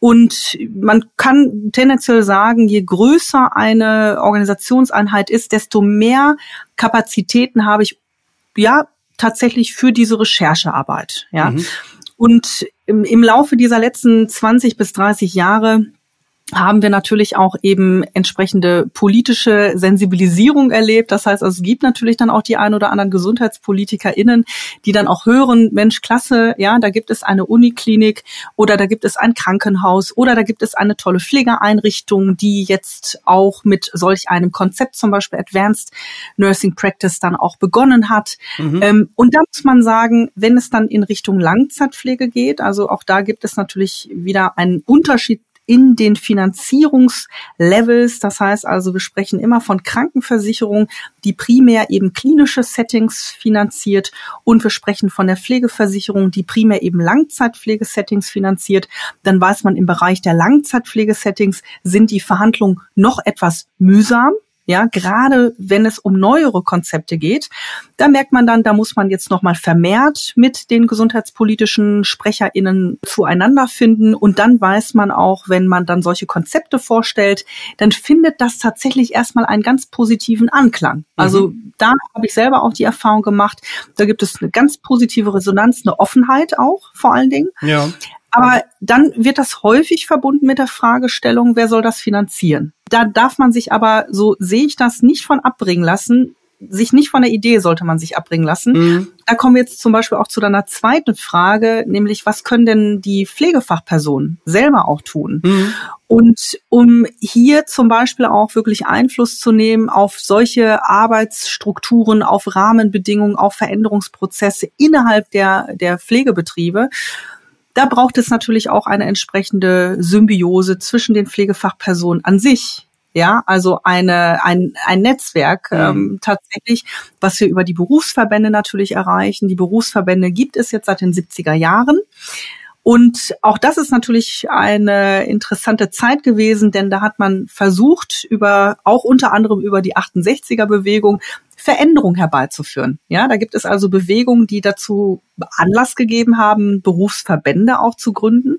Und man kann tendenziell sagen, je größer eine Organisationseinheit ist, desto mehr Kapazitäten habe ich, ja, tatsächlich für diese Recherchearbeit. Ja. Mhm. Und im, im Laufe dieser letzten 20 bis 30 Jahre haben wir natürlich auch eben entsprechende politische Sensibilisierung erlebt. Das heißt, also es gibt natürlich dann auch die ein oder anderen GesundheitspolitikerInnen, die dann auch hören, Mensch, klasse, ja, da gibt es eine Uniklinik oder da gibt es ein Krankenhaus oder da gibt es eine tolle Pflegeeinrichtung, die jetzt auch mit solch einem Konzept, zum Beispiel Advanced Nursing Practice, dann auch begonnen hat. Mhm. Ähm, und da muss man sagen, wenn es dann in Richtung Langzeitpflege geht, also auch da gibt es natürlich wieder einen Unterschied in den Finanzierungslevels. Das heißt also, wir sprechen immer von Krankenversicherung, die primär eben klinische Settings finanziert und wir sprechen von der Pflegeversicherung, die primär eben Langzeitpflegesettings finanziert. Dann weiß man, im Bereich der Langzeitpflegesettings sind die Verhandlungen noch etwas mühsam. Ja, gerade wenn es um neuere Konzepte geht, da merkt man dann, da muss man jetzt nochmal vermehrt mit den gesundheitspolitischen SprecherInnen zueinander finden. Und dann weiß man auch, wenn man dann solche Konzepte vorstellt, dann findet das tatsächlich erstmal einen ganz positiven Anklang. Also mhm. da habe ich selber auch die Erfahrung gemacht, da gibt es eine ganz positive Resonanz, eine Offenheit auch vor allen Dingen. Ja. Aber dann wird das häufig verbunden mit der Fragestellung, wer soll das finanzieren? Da darf man sich aber, so sehe ich das, nicht von abbringen lassen. Sich nicht von der Idee sollte man sich abbringen lassen. Mhm. Da kommen wir jetzt zum Beispiel auch zu deiner zweiten Frage, nämlich was können denn die Pflegefachpersonen selber auch tun? Mhm. Und um hier zum Beispiel auch wirklich Einfluss zu nehmen auf solche Arbeitsstrukturen, auf Rahmenbedingungen, auf Veränderungsprozesse innerhalb der, der Pflegebetriebe, da braucht es natürlich auch eine entsprechende Symbiose zwischen den Pflegefachpersonen an sich, Ja, also eine, ein, ein Netzwerk mhm. ähm, tatsächlich, was wir über die Berufsverbände natürlich erreichen. Die Berufsverbände gibt es jetzt seit den 70er Jahren. Und auch das ist natürlich eine interessante Zeit gewesen, denn da hat man versucht, über, auch unter anderem über die 68er Bewegung, Veränderung herbeizuführen. Ja, da gibt es also Bewegungen, die dazu Anlass gegeben haben, Berufsverbände auch zu gründen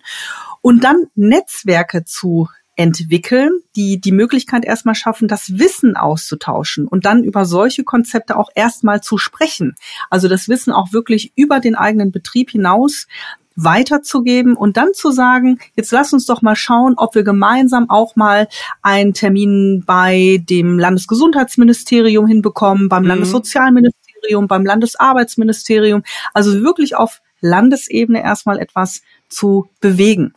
und dann Netzwerke zu entwickeln, die die Möglichkeit erstmal schaffen, das Wissen auszutauschen und dann über solche Konzepte auch erstmal zu sprechen. Also das Wissen auch wirklich über den eigenen Betrieb hinaus weiterzugeben und dann zu sagen, jetzt lass uns doch mal schauen, ob wir gemeinsam auch mal einen Termin bei dem Landesgesundheitsministerium hinbekommen, beim mhm. Landessozialministerium, beim Landesarbeitsministerium, also wirklich auf Landesebene erstmal etwas zu bewegen.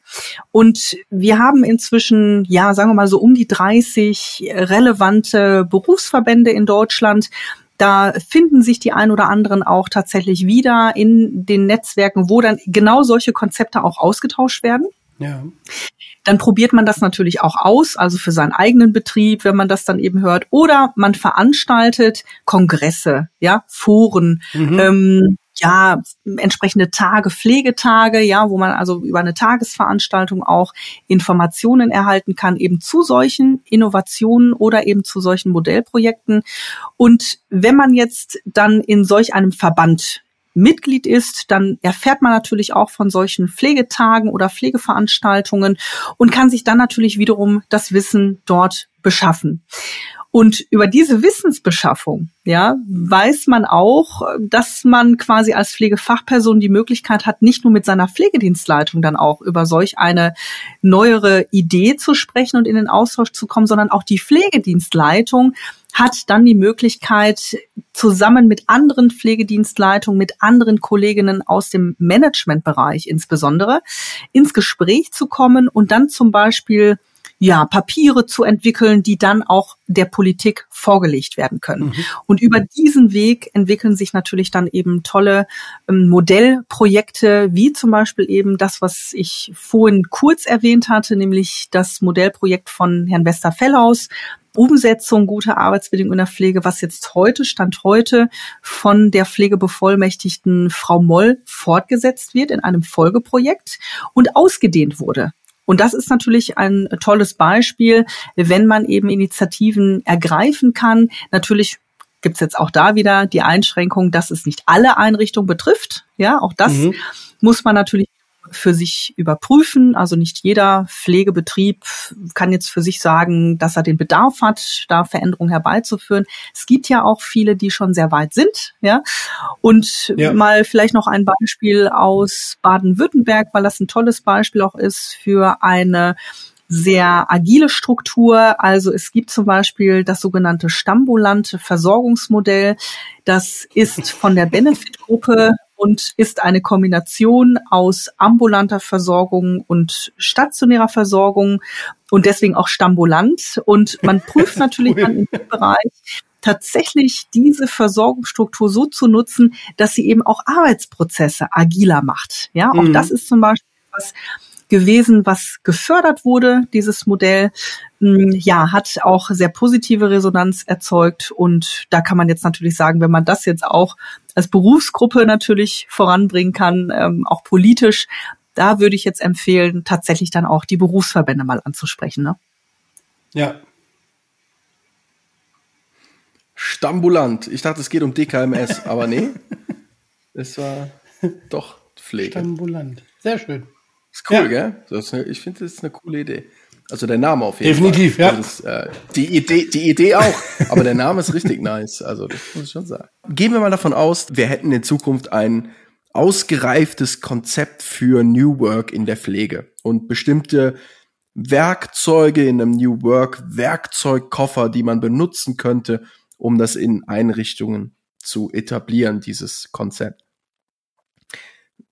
Und wir haben inzwischen, ja, sagen wir mal so um die 30 relevante Berufsverbände in Deutschland, da finden sich die ein oder anderen auch tatsächlich wieder in den Netzwerken, wo dann genau solche Konzepte auch ausgetauscht werden. Ja. Dann probiert man das natürlich auch aus, also für seinen eigenen Betrieb, wenn man das dann eben hört. Oder man veranstaltet Kongresse, ja, Foren, mhm. ähm, ja, entsprechende Tage, Pflegetage, ja, wo man also über eine Tagesveranstaltung auch Informationen erhalten kann, eben zu solchen Innovationen oder eben zu solchen Modellprojekten. Und wenn man jetzt dann in solch einem Verband Mitglied ist, dann erfährt man natürlich auch von solchen Pflegetagen oder Pflegeveranstaltungen und kann sich dann natürlich wiederum das Wissen dort beschaffen. Und über diese Wissensbeschaffung, ja, weiß man auch, dass man quasi als Pflegefachperson die Möglichkeit hat, nicht nur mit seiner Pflegedienstleitung dann auch über solch eine neuere Idee zu sprechen und in den Austausch zu kommen, sondern auch die Pflegedienstleitung hat dann die Möglichkeit, zusammen mit anderen Pflegedienstleitungen, mit anderen Kolleginnen aus dem Managementbereich insbesondere, ins Gespräch zu kommen und dann zum Beispiel ja, Papiere zu entwickeln, die dann auch der Politik vorgelegt werden können. Mhm. Und über diesen Weg entwickeln sich natürlich dann eben tolle ähm, Modellprojekte, wie zum Beispiel eben das, was ich vorhin kurz erwähnt hatte, nämlich das Modellprojekt von Herrn Westerfellhaus, Umsetzung guter Arbeitsbedingungen in der Pflege, was jetzt heute, Stand heute, von der Pflegebevollmächtigten Frau Moll fortgesetzt wird in einem Folgeprojekt und ausgedehnt wurde und das ist natürlich ein tolles Beispiel, wenn man eben Initiativen ergreifen kann. Natürlich gibt's jetzt auch da wieder die Einschränkung, dass es nicht alle Einrichtungen betrifft. Ja, auch das mhm. muss man natürlich für sich überprüfen. Also nicht jeder Pflegebetrieb kann jetzt für sich sagen, dass er den Bedarf hat, da Veränderungen herbeizuführen. Es gibt ja auch viele, die schon sehr weit sind, ja. Und ja. mal vielleicht noch ein Beispiel aus Baden-Württemberg, weil das ein tolles Beispiel auch ist für eine sehr agile Struktur. Also es gibt zum Beispiel das sogenannte stambulante Versorgungsmodell. Das ist von der Benefit-Gruppe und ist eine Kombination aus ambulanter Versorgung und stationärer Versorgung und deswegen auch stambulant. Und man prüft natürlich dann in dem Bereich, tatsächlich diese Versorgungsstruktur so zu nutzen, dass sie eben auch Arbeitsprozesse agiler macht. Ja, auch mhm. das ist zum Beispiel was, gewesen, was gefördert wurde, dieses Modell. Mm, ja, hat auch sehr positive Resonanz erzeugt. Und da kann man jetzt natürlich sagen, wenn man das jetzt auch als Berufsgruppe natürlich voranbringen kann, ähm, auch politisch, da würde ich jetzt empfehlen, tatsächlich dann auch die Berufsverbände mal anzusprechen. Ne? Ja. Stambulant. Ich dachte, es geht um DKMS, aber nee. Es war doch Pflege. Stambulant. Sehr schön. Ist cool, ja. gell? Eine, ich finde, das ist eine coole Idee. Also der Name auf jeden Definitiv, Fall. Definitiv, ja. Ist, äh, die, Idee, die Idee auch, aber der Name ist richtig nice. Also das muss ich schon sagen. Gehen wir mal davon aus, wir hätten in Zukunft ein ausgereiftes Konzept für New Work in der Pflege und bestimmte Werkzeuge in einem New Work Werkzeugkoffer, die man benutzen könnte, um das in Einrichtungen zu etablieren, dieses Konzept.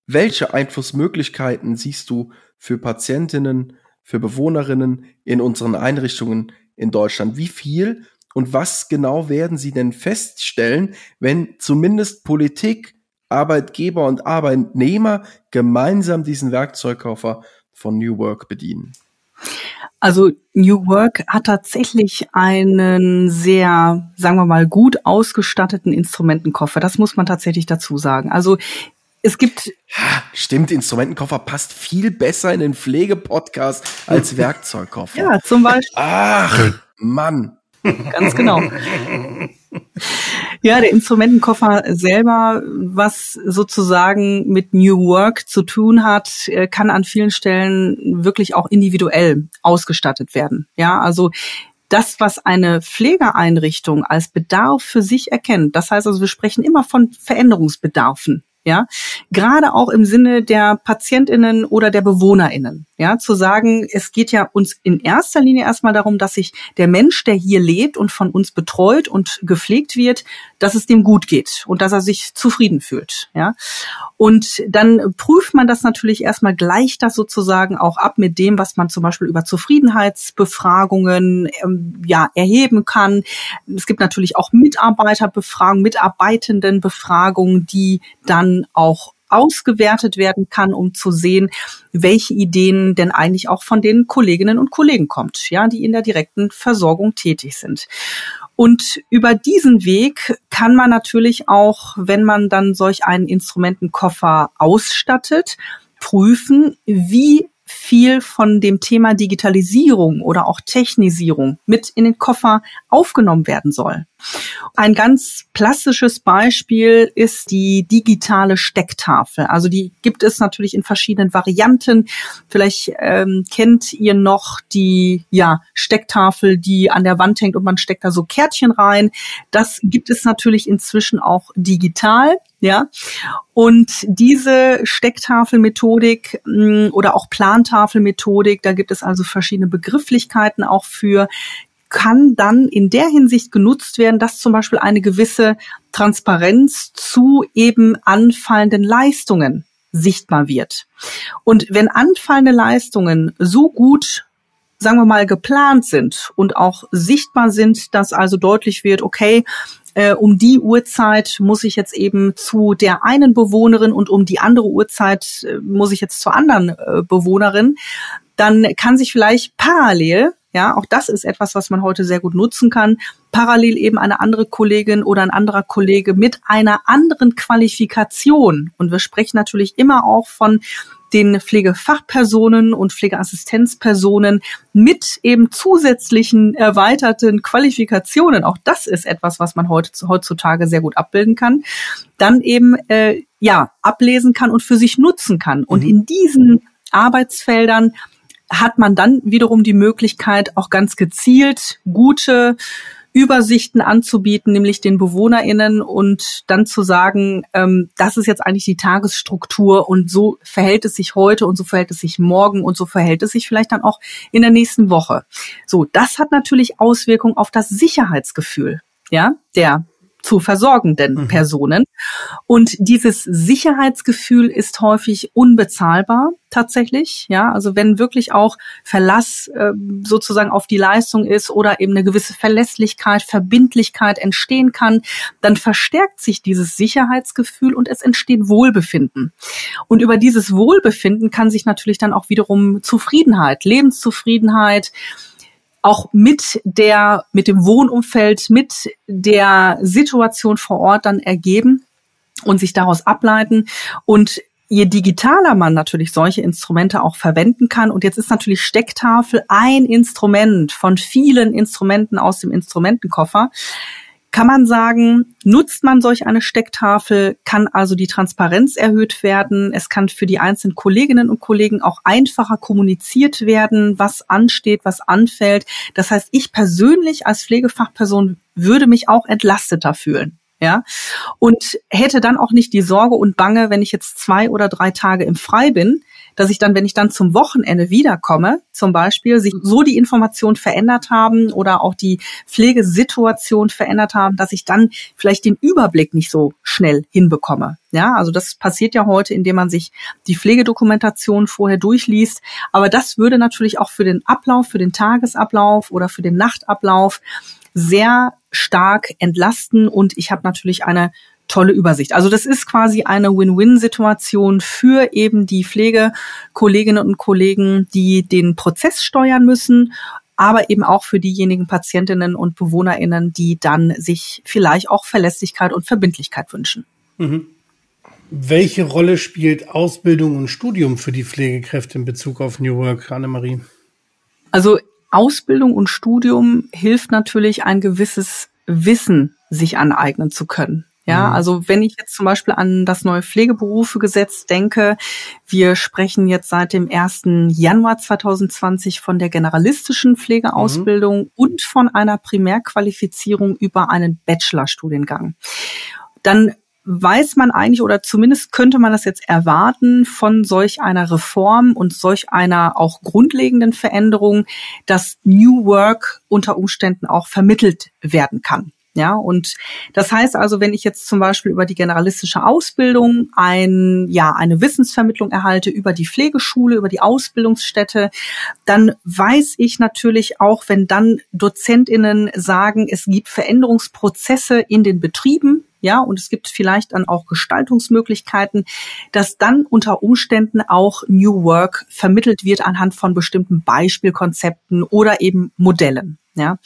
Welche Einflussmöglichkeiten siehst du für Patientinnen, für Bewohnerinnen in unseren Einrichtungen in Deutschland? Wie viel und was genau werden sie denn feststellen, wenn zumindest Politik, Arbeitgeber und Arbeitnehmer gemeinsam diesen Werkzeugkoffer von New Work bedienen? Also New Work hat tatsächlich einen sehr, sagen wir mal, gut ausgestatteten Instrumentenkoffer. Das muss man tatsächlich dazu sagen. Also es gibt. Stimmt, Instrumentenkoffer passt viel besser in den Pflegepodcast als Werkzeugkoffer. Ja, zum Beispiel. Ach, Mann. Ganz genau. Ja, der Instrumentenkoffer selber, was sozusagen mit New Work zu tun hat, äh, kann an vielen Stellen wirklich auch individuell ausgestattet werden. Ja, also das, was eine Pflegeeinrichtung als Bedarf für sich erkennt. Das heißt also, wir sprechen immer von Veränderungsbedarfen ja, gerade auch im Sinne der Patientinnen oder der Bewohnerinnen, ja, zu sagen, es geht ja uns in erster Linie erstmal darum, dass sich der Mensch, der hier lebt und von uns betreut und gepflegt wird, dass es dem gut geht und dass er sich zufrieden fühlt, ja. Und dann prüft man das natürlich erstmal gleich das sozusagen auch ab mit dem, was man zum Beispiel über Zufriedenheitsbefragungen ähm, ja erheben kann. Es gibt natürlich auch Mitarbeiterbefragungen, Mitarbeitendenbefragungen, die dann auch ausgewertet werden kann, um zu sehen, welche Ideen denn eigentlich auch von den Kolleginnen und Kollegen kommt, ja, die in der direkten Versorgung tätig sind. Und über diesen Weg kann man natürlich auch, wenn man dann solch einen Instrumentenkoffer ausstattet, prüfen, wie viel von dem Thema Digitalisierung oder auch Technisierung mit in den Koffer aufgenommen werden soll. Ein ganz plastisches Beispiel ist die digitale Stecktafel. Also die gibt es natürlich in verschiedenen Varianten. Vielleicht ähm, kennt ihr noch die ja, Stecktafel, die an der Wand hängt und man steckt da so Kärtchen rein. Das gibt es natürlich inzwischen auch digital. Ja, und diese Stecktafelmethodik mm, oder auch Plantafelmethodik, da gibt es also verschiedene Begrifflichkeiten auch für, kann dann in der Hinsicht genutzt werden, dass zum Beispiel eine gewisse Transparenz zu eben anfallenden Leistungen sichtbar wird. Und wenn anfallende Leistungen so gut sagen wir mal, geplant sind und auch sichtbar sind, dass also deutlich wird, okay, äh, um die Uhrzeit muss ich jetzt eben zu der einen Bewohnerin und um die andere Uhrzeit äh, muss ich jetzt zur anderen äh, Bewohnerin, dann kann sich vielleicht parallel ja, auch das ist etwas, was man heute sehr gut nutzen kann. Parallel eben eine andere Kollegin oder ein anderer Kollege mit einer anderen Qualifikation. Und wir sprechen natürlich immer auch von den Pflegefachpersonen und Pflegeassistenzpersonen mit eben zusätzlichen erweiterten Qualifikationen. Auch das ist etwas, was man heute, heutzutage sehr gut abbilden kann. Dann eben, äh, ja, ablesen kann und für sich nutzen kann. Und mhm. in diesen Arbeitsfeldern hat man dann wiederum die Möglichkeit, auch ganz gezielt gute Übersichten anzubieten, nämlich den BewohnerInnen und dann zu sagen, ähm, das ist jetzt eigentlich die Tagesstruktur und so verhält es sich heute und so verhält es sich morgen und so verhält es sich vielleicht dann auch in der nächsten Woche. So, das hat natürlich Auswirkungen auf das Sicherheitsgefühl, ja, der zu versorgenden mhm. Personen. Und dieses Sicherheitsgefühl ist häufig unbezahlbar tatsächlich. Ja, also wenn wirklich auch Verlass äh, sozusagen auf die Leistung ist oder eben eine gewisse Verlässlichkeit, Verbindlichkeit entstehen kann, dann verstärkt sich dieses Sicherheitsgefühl und es entsteht Wohlbefinden. Und über dieses Wohlbefinden kann sich natürlich dann auch wiederum Zufriedenheit, Lebenszufriedenheit, auch mit der, mit dem Wohnumfeld, mit der Situation vor Ort dann ergeben und sich daraus ableiten. Und je digitaler man natürlich solche Instrumente auch verwenden kann, und jetzt ist natürlich Stecktafel ein Instrument von vielen Instrumenten aus dem Instrumentenkoffer, kann man sagen, nutzt man solch eine Stecktafel, kann also die Transparenz erhöht werden. Es kann für die einzelnen Kolleginnen und Kollegen auch einfacher kommuniziert werden, was ansteht, was anfällt. Das heißt, ich persönlich als Pflegefachperson würde mich auch entlasteter fühlen. Ja, und hätte dann auch nicht die Sorge und Bange, wenn ich jetzt zwei oder drei Tage im Frei bin, dass ich dann, wenn ich dann zum Wochenende wiederkomme, zum Beispiel, sich so die Informationen verändert haben oder auch die Pflegesituation verändert haben, dass ich dann vielleicht den Überblick nicht so schnell hinbekomme. Ja, also das passiert ja heute, indem man sich die Pflegedokumentation vorher durchliest. Aber das würde natürlich auch für den Ablauf, für den Tagesablauf oder für den Nachtablauf sehr stark entlasten und ich habe natürlich eine tolle Übersicht. Also das ist quasi eine Win-Win-Situation für eben die Pflegekolleginnen und Kollegen, die den Prozess steuern müssen, aber eben auch für diejenigen Patientinnen und Bewohnerinnen, die dann sich vielleicht auch Verlässlichkeit und Verbindlichkeit wünschen. Mhm. Welche Rolle spielt Ausbildung und Studium für die Pflegekräfte in Bezug auf New Work, Annemarie? Also Ausbildung und Studium hilft natürlich ein gewisses Wissen sich aneignen zu können. Ja, mhm. also wenn ich jetzt zum Beispiel an das neue Pflegeberufegesetz denke, wir sprechen jetzt seit dem 1. Januar 2020 von der generalistischen Pflegeausbildung mhm. und von einer Primärqualifizierung über einen Bachelorstudiengang. Dann weiß man eigentlich oder zumindest könnte man das jetzt erwarten von solch einer Reform und solch einer auch grundlegenden Veränderung, dass New Work unter Umständen auch vermittelt werden kann. Ja, und das heißt also, wenn ich jetzt zum Beispiel über die generalistische Ausbildung ein, ja, eine Wissensvermittlung erhalte über die Pflegeschule, über die Ausbildungsstätte, dann weiß ich natürlich auch, wenn dann DozentInnen sagen, es gibt Veränderungsprozesse in den Betrieben, ja, und es gibt vielleicht dann auch Gestaltungsmöglichkeiten, dass dann unter Umständen auch New Work vermittelt wird anhand von bestimmten Beispielkonzepten oder eben Modellen, ja.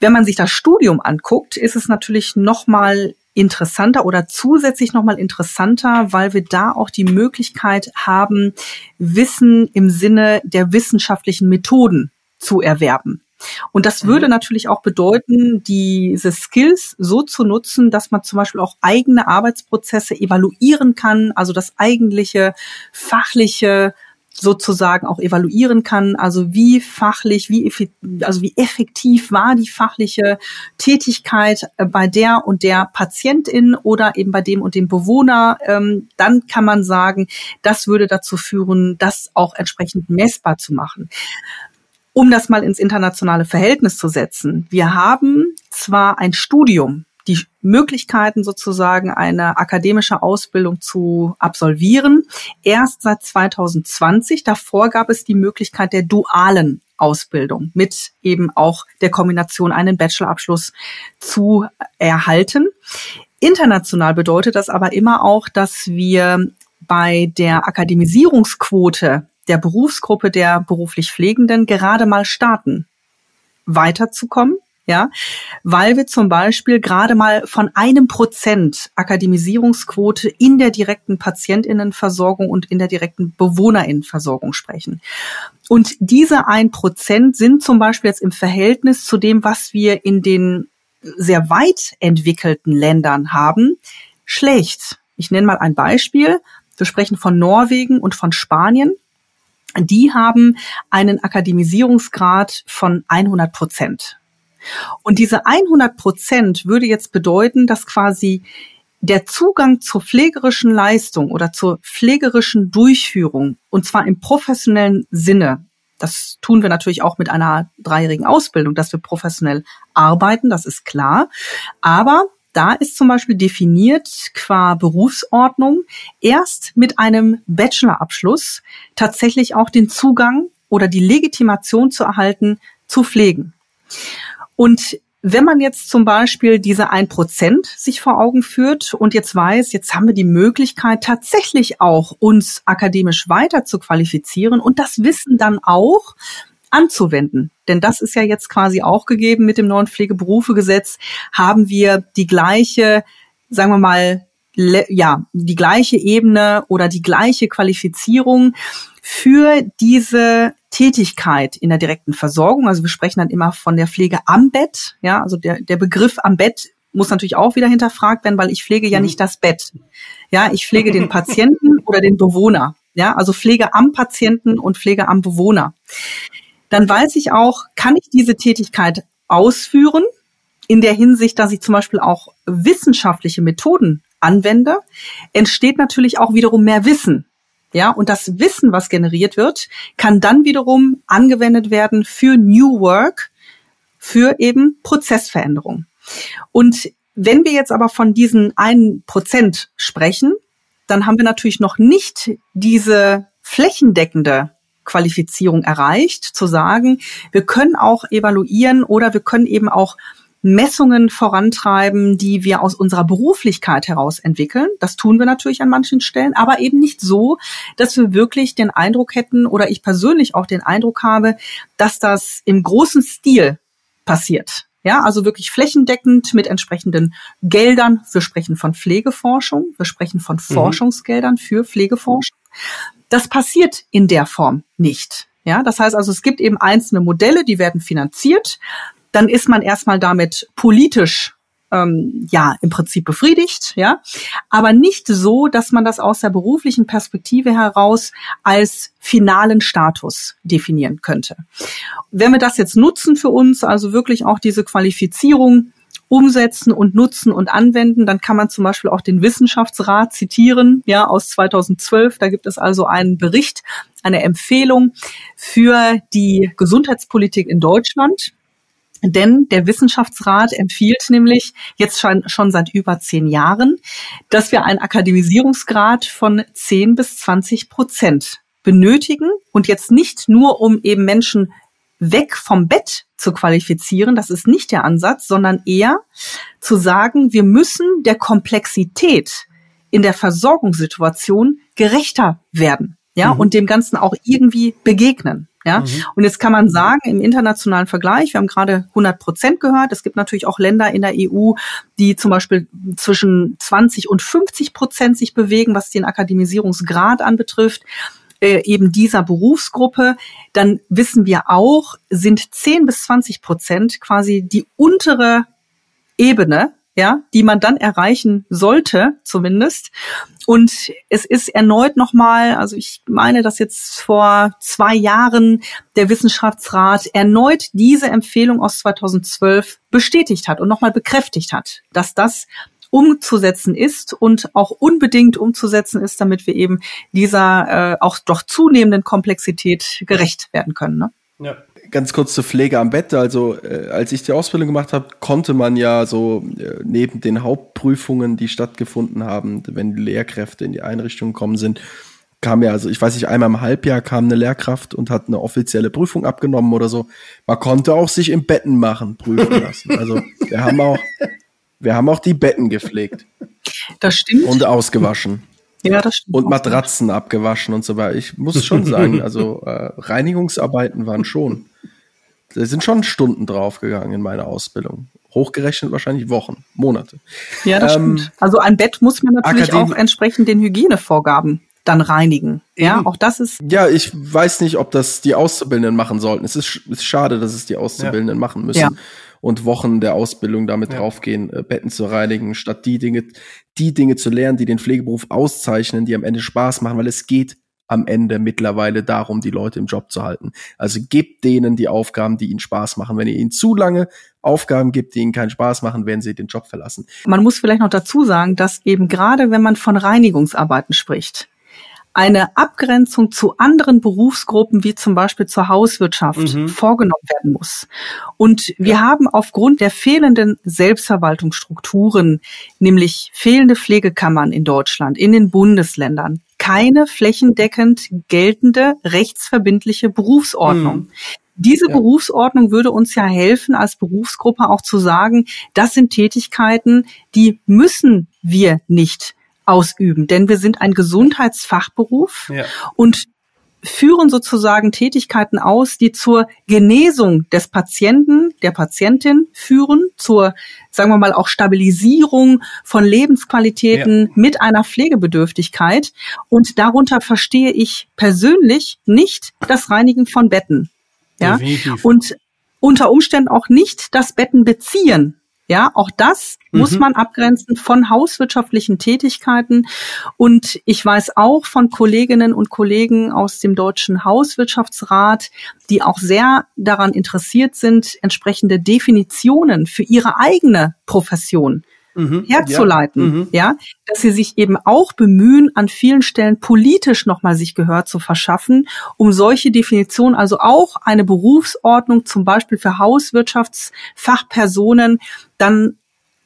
Wenn man sich das Studium anguckt, ist es natürlich nochmal interessanter oder zusätzlich nochmal interessanter, weil wir da auch die Möglichkeit haben, Wissen im Sinne der wissenschaftlichen Methoden zu erwerben. Und das würde mhm. natürlich auch bedeuten, diese Skills so zu nutzen, dass man zum Beispiel auch eigene Arbeitsprozesse evaluieren kann, also das eigentliche fachliche sozusagen auch evaluieren kann. Also wie fachlich, wie, also wie effektiv war die fachliche Tätigkeit äh, bei der und der Patientin oder eben bei dem und dem Bewohner. Ähm, dann kann man sagen, das würde dazu führen, das auch entsprechend messbar zu machen. Um das mal ins internationale Verhältnis zu setzen. Wir haben zwar ein Studium, die Möglichkeiten sozusagen eine akademische Ausbildung zu absolvieren. Erst seit 2020. Davor gab es die Möglichkeit der dualen Ausbildung mit eben auch der Kombination einen Bachelorabschluss zu erhalten. International bedeutet das aber immer auch, dass wir bei der Akademisierungsquote der Berufsgruppe der beruflich Pflegenden gerade mal starten, weiterzukommen ja, weil wir zum Beispiel gerade mal von einem Prozent Akademisierungsquote in der direkten Patientinnenversorgung und in der direkten Bewohnerinnenversorgung sprechen. Und diese ein Prozent sind zum Beispiel jetzt im Verhältnis zu dem, was wir in den sehr weit entwickelten Ländern haben, schlecht. Ich nenne mal ein Beispiel. Wir sprechen von Norwegen und von Spanien. Die haben einen Akademisierungsgrad von 100 Prozent. Und diese 100 Prozent würde jetzt bedeuten, dass quasi der Zugang zur pflegerischen Leistung oder zur pflegerischen Durchführung, und zwar im professionellen Sinne, das tun wir natürlich auch mit einer dreijährigen Ausbildung, dass wir professionell arbeiten, das ist klar. Aber da ist zum Beispiel definiert qua Berufsordnung erst mit einem Bachelorabschluss tatsächlich auch den Zugang oder die Legitimation zu erhalten, zu pflegen. Und wenn man jetzt zum Beispiel diese ein Prozent sich vor Augen führt und jetzt weiß, jetzt haben wir die Möglichkeit, tatsächlich auch uns akademisch weiter zu qualifizieren und das Wissen dann auch anzuwenden. Denn das ist ja jetzt quasi auch gegeben mit dem neuen Pflegeberufegesetz, haben wir die gleiche, sagen wir mal, ja, die gleiche Ebene oder die gleiche Qualifizierung für diese Tätigkeit in der direkten Versorgung. Also wir sprechen dann immer von der Pflege am Bett. Ja, also der, der Begriff am Bett muss natürlich auch wieder hinterfragt werden, weil ich pflege ja mhm. nicht das Bett. Ja, ich pflege den Patienten oder den Bewohner. Ja, also Pflege am Patienten und Pflege am Bewohner. Dann weiß ich auch, kann ich diese Tätigkeit ausführen in der Hinsicht, dass ich zum Beispiel auch wissenschaftliche Methoden anwende, entsteht natürlich auch wiederum mehr Wissen. Ja, und das Wissen, was generiert wird, kann dann wiederum angewendet werden für New Work, für eben Prozessveränderung. Und wenn wir jetzt aber von diesen einen Prozent sprechen, dann haben wir natürlich noch nicht diese flächendeckende Qualifizierung erreicht, zu sagen, wir können auch evaluieren oder wir können eben auch Messungen vorantreiben, die wir aus unserer Beruflichkeit heraus entwickeln. Das tun wir natürlich an manchen Stellen, aber eben nicht so, dass wir wirklich den Eindruck hätten oder ich persönlich auch den Eindruck habe, dass das im großen Stil passiert. Ja, also wirklich flächendeckend mit entsprechenden Geldern. Wir sprechen von Pflegeforschung. Wir sprechen von mhm. Forschungsgeldern für Pflegeforschung. Das passiert in der Form nicht. Ja, das heißt also, es gibt eben einzelne Modelle, die werden finanziert. Dann ist man erstmal damit politisch ähm, ja im Prinzip befriedigt, ja, aber nicht so, dass man das aus der beruflichen Perspektive heraus als finalen Status definieren könnte. Wenn wir das jetzt nutzen für uns, also wirklich auch diese Qualifizierung umsetzen und nutzen und anwenden, dann kann man zum Beispiel auch den Wissenschaftsrat zitieren, ja, aus 2012. Da gibt es also einen Bericht, eine Empfehlung für die Gesundheitspolitik in Deutschland. Denn der Wissenschaftsrat empfiehlt nämlich jetzt schon, schon seit über zehn Jahren, dass wir einen Akademisierungsgrad von 10 bis 20 Prozent benötigen und jetzt nicht nur, um eben Menschen weg vom Bett zu qualifizieren, das ist nicht der Ansatz, sondern eher zu sagen, wir müssen der Komplexität in der Versorgungssituation gerechter werden, ja, mhm. und dem Ganzen auch irgendwie begegnen. Ja, mhm. und jetzt kann man sagen, im internationalen Vergleich, wir haben gerade 100 Prozent gehört, es gibt natürlich auch Länder in der EU, die zum Beispiel zwischen 20 und 50 Prozent sich bewegen, was den Akademisierungsgrad anbetrifft. Äh, eben dieser Berufsgruppe, dann wissen wir auch, sind 10 bis 20 Prozent quasi die untere Ebene ja, die man dann erreichen sollte, zumindest. Und es ist erneut nochmal, also ich meine, dass jetzt vor zwei Jahren der Wissenschaftsrat erneut diese Empfehlung aus 2012 bestätigt hat und nochmal bekräftigt hat, dass das umzusetzen ist und auch unbedingt umzusetzen ist, damit wir eben dieser äh, auch doch zunehmenden Komplexität gerecht werden können. Ne? Ja ganz kurz zur Pflege am Bett. Also äh, als ich die Ausbildung gemacht habe, konnte man ja so äh, neben den Hauptprüfungen, die stattgefunden haben, wenn die Lehrkräfte in die Einrichtung gekommen sind, kam ja, also ich weiß nicht, einmal im Halbjahr kam eine Lehrkraft und hat eine offizielle Prüfung abgenommen oder so. Man konnte auch sich im Betten machen, prüfen lassen. Also wir haben auch, wir haben auch die Betten gepflegt. Das stimmt. Und ausgewaschen. Ja, das stimmt. Und Matratzen abgewaschen und so weiter. Ich muss schon sagen, also äh, Reinigungsarbeiten waren schon da sind schon Stunden draufgegangen in meiner Ausbildung. Hochgerechnet wahrscheinlich Wochen, Monate. Ja, das ähm, stimmt. Also ein Bett muss man natürlich Akadem auch entsprechend den Hygienevorgaben dann reinigen. Ja, auch das ist. Ja, ich weiß nicht, ob das die Auszubildenden machen sollten. Es ist, ist schade, dass es die Auszubildenden ja. machen müssen. Ja. Und Wochen der Ausbildung damit ja. draufgehen, äh, Betten zu reinigen, statt die Dinge, die Dinge zu lernen, die den Pflegeberuf auszeichnen, die am Ende Spaß machen, weil es geht am Ende mittlerweile darum, die Leute im Job zu halten. Also gebt denen die Aufgaben, die ihnen Spaß machen. Wenn ihr ihnen zu lange Aufgaben gibt, die ihnen keinen Spaß machen, werden sie den Job verlassen. Man muss vielleicht noch dazu sagen, dass eben gerade wenn man von Reinigungsarbeiten spricht, eine Abgrenzung zu anderen Berufsgruppen, wie zum Beispiel zur Hauswirtschaft, mhm. vorgenommen werden muss. Und wir ja. haben aufgrund der fehlenden Selbstverwaltungsstrukturen, nämlich fehlende Pflegekammern in Deutschland, in den Bundesländern, keine flächendeckend geltende rechtsverbindliche Berufsordnung. Mhm. Diese ja. Berufsordnung würde uns ja helfen, als Berufsgruppe auch zu sagen, das sind Tätigkeiten, die müssen wir nicht ausüben, denn wir sind ein Gesundheitsfachberuf ja. und führen sozusagen Tätigkeiten aus, die zur Genesung des Patienten, der Patientin führen, zur, sagen wir mal, auch Stabilisierung von Lebensqualitäten ja. mit einer Pflegebedürftigkeit. Und darunter verstehe ich persönlich nicht das Reinigen von Betten. Ja, Definitiv. und unter Umständen auch nicht das Betten beziehen. Ja, auch das mhm. muss man abgrenzen von hauswirtschaftlichen Tätigkeiten. Und ich weiß auch von Kolleginnen und Kollegen aus dem Deutschen Hauswirtschaftsrat, die auch sehr daran interessiert sind, entsprechende Definitionen für ihre eigene Profession mhm, herzuleiten, ja, mhm. ja, dass sie sich eben auch bemühen, an vielen Stellen politisch nochmal sich Gehör zu verschaffen, um solche Definitionen, also auch eine Berufsordnung zum Beispiel für Hauswirtschaftsfachpersonen dann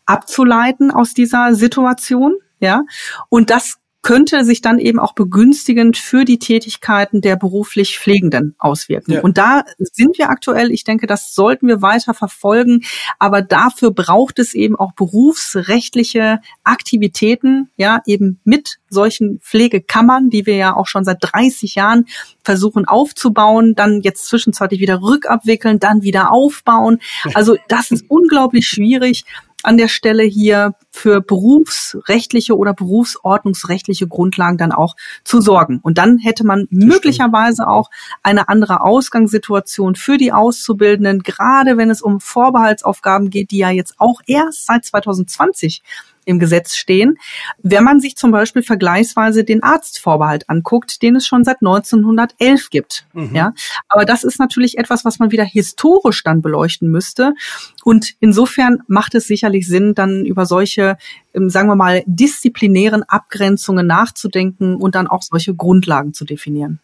abzuleiten aus dieser Situation, ja, und das könnte sich dann eben auch begünstigend für die Tätigkeiten der beruflich Pflegenden auswirken. Ja. Und da sind wir aktuell. Ich denke, das sollten wir weiter verfolgen. Aber dafür braucht es eben auch berufsrechtliche Aktivitäten, ja, eben mit solchen Pflegekammern, die wir ja auch schon seit 30 Jahren versuchen aufzubauen, dann jetzt zwischenzeitlich wieder rückabwickeln, dann wieder aufbauen. Also das ist unglaublich schwierig an der Stelle hier für berufsrechtliche oder berufsordnungsrechtliche Grundlagen dann auch zu sorgen. Und dann hätte man das möglicherweise stimmt. auch eine andere Ausgangssituation für die Auszubildenden, gerade wenn es um Vorbehaltsaufgaben geht, die ja jetzt auch erst seit 2020 im Gesetz stehen. Wenn man sich zum Beispiel vergleichsweise den Arztvorbehalt anguckt, den es schon seit 1911 gibt. Mhm. Ja, aber das ist natürlich etwas, was man wieder historisch dann beleuchten müsste. Und insofern macht es sicherlich Sinn, dann über solche, ähm, sagen wir mal, disziplinären Abgrenzungen nachzudenken und dann auch solche Grundlagen zu definieren.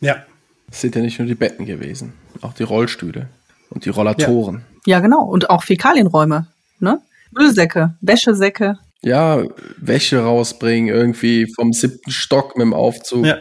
Ja. Es sind ja nicht nur die Betten gewesen, auch die Rollstühle und die Rollatoren. Ja, ja genau. Und auch Fäkalienräume. Ne? Müllsäcke, Wäschesäcke. Ja, Wäsche rausbringen, irgendwie vom siebten Stock mit dem Aufzug. Ja.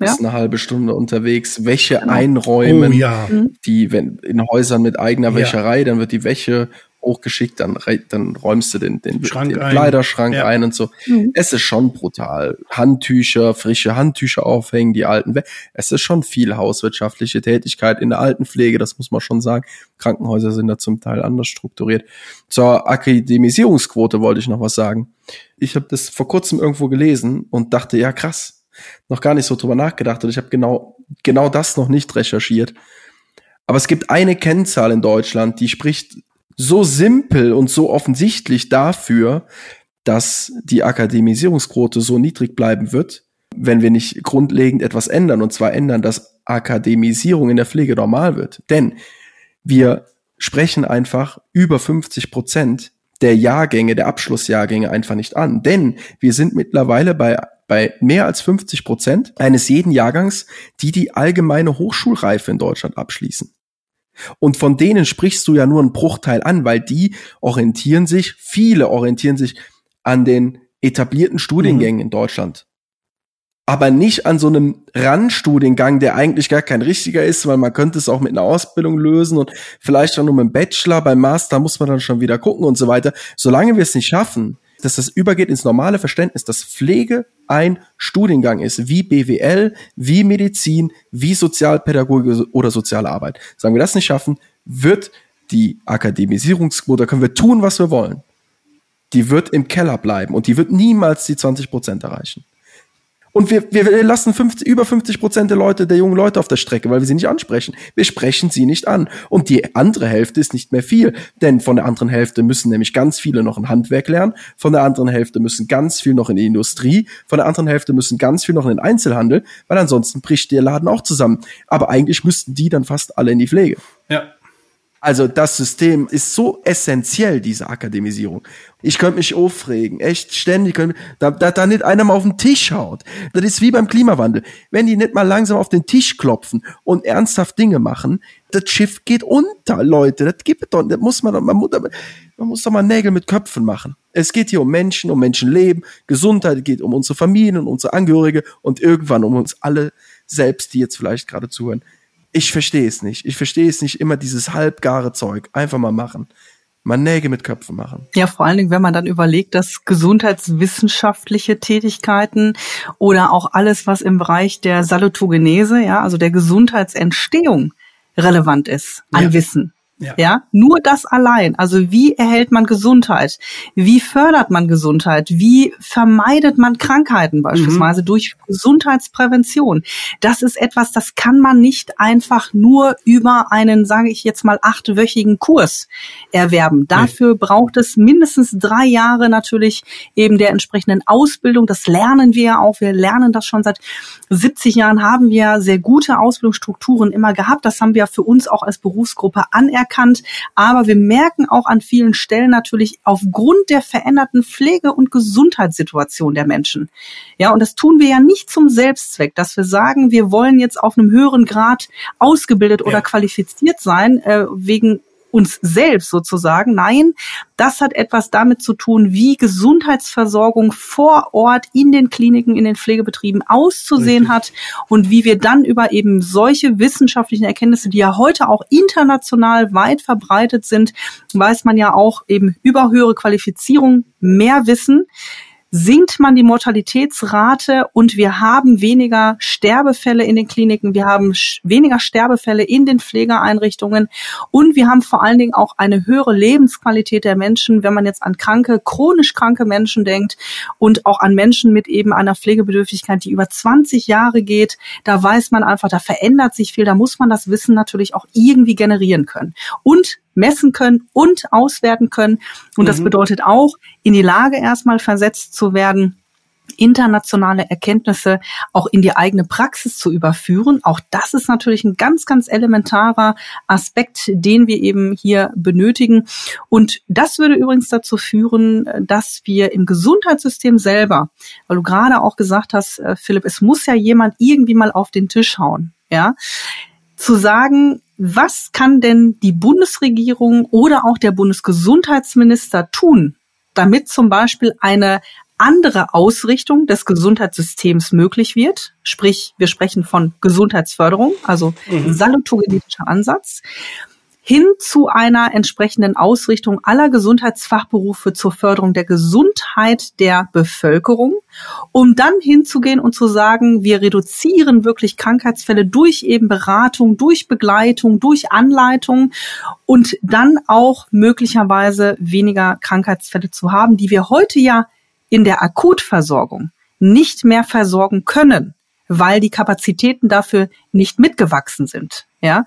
Ist ja. eine halbe Stunde unterwegs, Wäsche genau. einräumen, oh, ja. Mhm. die, wenn in Häusern mit eigener Wäscherei, dann wird die Wäsche hochgeschickt, dann, dann räumst du den, den, den Kleiderschrank ja. ein und so. Mhm. Es ist schon brutal. Handtücher, frische Handtücher aufhängen, die alten. We es ist schon viel hauswirtschaftliche Tätigkeit in der Altenpflege, das muss man schon sagen. Krankenhäuser sind da zum Teil anders strukturiert. Zur Akademisierungsquote wollte ich noch was sagen. Ich habe das vor kurzem irgendwo gelesen und dachte, ja krass, noch gar nicht so drüber nachgedacht und ich habe genau, genau das noch nicht recherchiert. Aber es gibt eine Kennzahl in Deutschland, die spricht so simpel und so offensichtlich dafür, dass die Akademisierungsquote so niedrig bleiben wird, wenn wir nicht grundlegend etwas ändern, und zwar ändern, dass Akademisierung in der Pflege normal wird. Denn wir sprechen einfach über 50 Prozent der Jahrgänge, der Abschlussjahrgänge einfach nicht an. Denn wir sind mittlerweile bei, bei mehr als 50 Prozent eines jeden Jahrgangs, die die allgemeine Hochschulreife in Deutschland abschließen. Und von denen sprichst du ja nur einen Bruchteil an, weil die orientieren sich, viele orientieren sich an den etablierten Studiengängen mhm. in Deutschland. Aber nicht an so einem Randstudiengang, der eigentlich gar kein richtiger ist, weil man könnte es auch mit einer Ausbildung lösen und vielleicht auch nur mit einem Bachelor, beim Master muss man dann schon wieder gucken und so weiter. Solange wir es nicht schaffen, dass das übergeht ins normale Verständnis, dass Pflege ein Studiengang ist, wie BWL, wie Medizin, wie Sozialpädagogik oder soziale Arbeit. Sagen wir das nicht schaffen, wird die Akademisierungsquote, können wir tun, was wir wollen. Die wird im Keller bleiben und die wird niemals die 20 Prozent erreichen. Und wir, wir lassen 50, über 50 Prozent der Leute, der jungen Leute auf der Strecke, weil wir sie nicht ansprechen. Wir sprechen sie nicht an. Und die andere Hälfte ist nicht mehr viel. Denn von der anderen Hälfte müssen nämlich ganz viele noch ein Handwerk lernen. Von der anderen Hälfte müssen ganz viel noch in die Industrie. Von der anderen Hälfte müssen ganz viel noch in den Einzelhandel, weil ansonsten bricht der Laden auch zusammen. Aber eigentlich müssten die dann fast alle in die Pflege. Ja. Also das System ist so essentiell, diese Akademisierung. Ich könnte mich aufregen, echt ständig. Da, da, da nicht einer mal auf den Tisch haut. Das ist wie beim Klimawandel. Wenn die nicht mal langsam auf den Tisch klopfen und ernsthaft Dinge machen, das Schiff geht unter, Leute. Das gibt doch, das muss man man muss, man muss doch mal Nägel mit Köpfen machen. Es geht hier um Menschen, um Menschenleben, Gesundheit, geht um unsere Familien und unsere Angehörige und irgendwann um uns alle selbst, die jetzt vielleicht gerade zuhören ich verstehe es nicht. Ich verstehe es nicht immer, dieses halbgare Zeug. Einfach mal machen. Mal Nägel mit Köpfen machen. Ja, vor allen Dingen, wenn man dann überlegt, dass gesundheitswissenschaftliche Tätigkeiten oder auch alles, was im Bereich der Salutogenese, ja, also der Gesundheitsentstehung relevant ist an ja. Wissen. Ja. ja, nur das allein. Also wie erhält man Gesundheit? Wie fördert man Gesundheit? Wie vermeidet man Krankheiten beispielsweise mhm. durch Gesundheitsprävention? Das ist etwas, das kann man nicht einfach nur über einen, sage ich jetzt mal, achtwöchigen Kurs erwerben. Dafür nee. braucht es mindestens drei Jahre natürlich eben der entsprechenden Ausbildung. Das lernen wir ja auch. Wir lernen das schon seit 70 Jahren haben wir sehr gute Ausbildungsstrukturen immer gehabt. Das haben wir für uns auch als Berufsgruppe anerkannt anerkannt. Aber wir merken auch an vielen Stellen natürlich aufgrund der veränderten Pflege- und Gesundheitssituation der Menschen. Ja, und das tun wir ja nicht zum Selbstzweck, dass wir sagen, wir wollen jetzt auf einem höheren Grad ausgebildet oder ja. qualifiziert sein, äh, wegen uns selbst sozusagen. Nein, das hat etwas damit zu tun, wie Gesundheitsversorgung vor Ort in den Kliniken, in den Pflegebetrieben auszusehen Richtig. hat und wie wir dann über eben solche wissenschaftlichen Erkenntnisse, die ja heute auch international weit verbreitet sind, weiß man ja auch eben über höhere Qualifizierung mehr Wissen, sinkt man die Mortalitätsrate und wir haben weniger Sterbefälle in den Kliniken, wir haben weniger Sterbefälle in den Pflegeeinrichtungen und wir haben vor allen Dingen auch eine höhere Lebensqualität der Menschen, wenn man jetzt an kranke, chronisch kranke Menschen denkt und auch an Menschen mit eben einer Pflegebedürftigkeit, die über 20 Jahre geht. Da weiß man einfach, da verändert sich viel, da muss man das Wissen natürlich auch irgendwie generieren können. Und messen können und auswerten können. Und mhm. das bedeutet auch, in die Lage erstmal versetzt zu werden, internationale Erkenntnisse auch in die eigene Praxis zu überführen. Auch das ist natürlich ein ganz, ganz elementarer Aspekt, den wir eben hier benötigen. Und das würde übrigens dazu führen, dass wir im Gesundheitssystem selber, weil du gerade auch gesagt hast, äh, Philipp, es muss ja jemand irgendwie mal auf den Tisch hauen. Ja, zu sagen, was kann denn die Bundesregierung oder auch der Bundesgesundheitsminister tun, damit zum Beispiel eine andere Ausrichtung des Gesundheitssystems möglich wird. Sprich, wir sprechen von Gesundheitsförderung, also mhm. salutogenetischer Ansatz hin zu einer entsprechenden Ausrichtung aller Gesundheitsfachberufe zur Förderung der Gesundheit der Bevölkerung, um dann hinzugehen und zu sagen, wir reduzieren wirklich Krankheitsfälle durch eben Beratung, durch Begleitung, durch Anleitung und dann auch möglicherweise weniger Krankheitsfälle zu haben, die wir heute ja in der Akutversorgung nicht mehr versorgen können, weil die Kapazitäten dafür nicht mitgewachsen sind. Ja,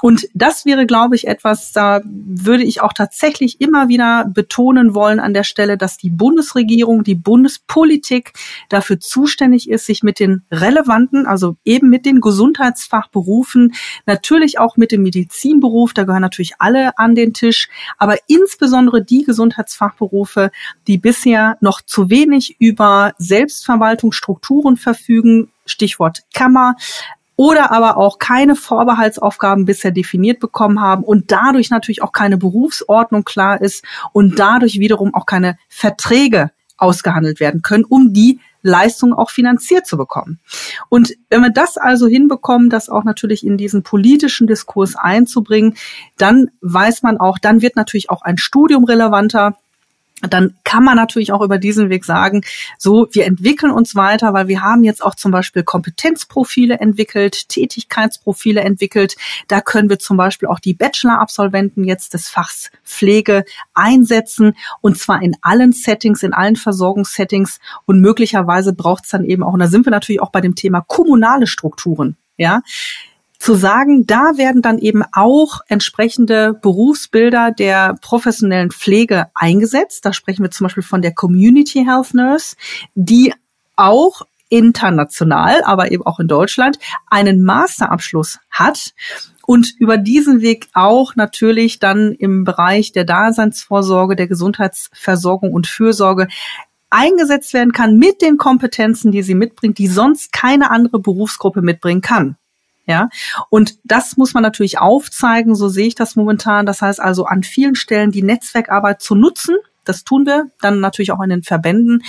und das wäre, glaube ich, etwas, da würde ich auch tatsächlich immer wieder betonen wollen an der Stelle, dass die Bundesregierung, die Bundespolitik dafür zuständig ist, sich mit den relevanten, also eben mit den Gesundheitsfachberufen, natürlich auch mit dem Medizinberuf, da gehören natürlich alle an den Tisch, aber insbesondere die Gesundheitsfachberufe, die bisher noch zu wenig über Selbstverwaltungsstrukturen verfügen, Stichwort Kammer, oder aber auch keine Vorbehaltsaufgaben bisher definiert bekommen haben und dadurch natürlich auch keine Berufsordnung klar ist und dadurch wiederum auch keine Verträge ausgehandelt werden können, um die Leistung auch finanziert zu bekommen. Und wenn wir das also hinbekommen, das auch natürlich in diesen politischen Diskurs einzubringen, dann weiß man auch, dann wird natürlich auch ein Studium relevanter dann kann man natürlich auch über diesen Weg sagen, so, wir entwickeln uns weiter, weil wir haben jetzt auch zum Beispiel Kompetenzprofile entwickelt, Tätigkeitsprofile entwickelt. Da können wir zum Beispiel auch die Bachelor-Absolventen jetzt des Fachs Pflege einsetzen und zwar in allen Settings, in allen Versorgungssettings und möglicherweise braucht es dann eben auch, und da sind wir natürlich auch bei dem Thema kommunale Strukturen. Ja, zu sagen, da werden dann eben auch entsprechende Berufsbilder der professionellen Pflege eingesetzt. Da sprechen wir zum Beispiel von der Community Health Nurse, die auch international, aber eben auch in Deutschland einen Masterabschluss hat und über diesen Weg auch natürlich dann im Bereich der Daseinsvorsorge, der Gesundheitsversorgung und Fürsorge eingesetzt werden kann mit den Kompetenzen, die sie mitbringt, die sonst keine andere Berufsgruppe mitbringen kann. Ja, und das muss man natürlich aufzeigen, so sehe ich das momentan. Das heißt also an vielen Stellen die Netzwerkarbeit zu nutzen. Das tun wir dann natürlich auch in den Verbänden.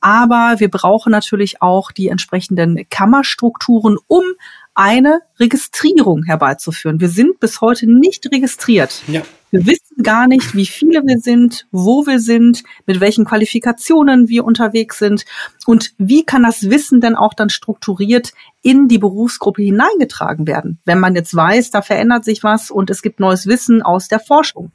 Aber wir brauchen natürlich auch die entsprechenden Kammerstrukturen, um eine Registrierung herbeizuführen. Wir sind bis heute nicht registriert. Ja. Wir wissen gar nicht, wie viele wir sind, wo wir sind, mit welchen Qualifikationen wir unterwegs sind und wie kann das Wissen denn auch dann strukturiert in die Berufsgruppe hineingetragen werden, wenn man jetzt weiß, da verändert sich was und es gibt neues Wissen aus der Forschung.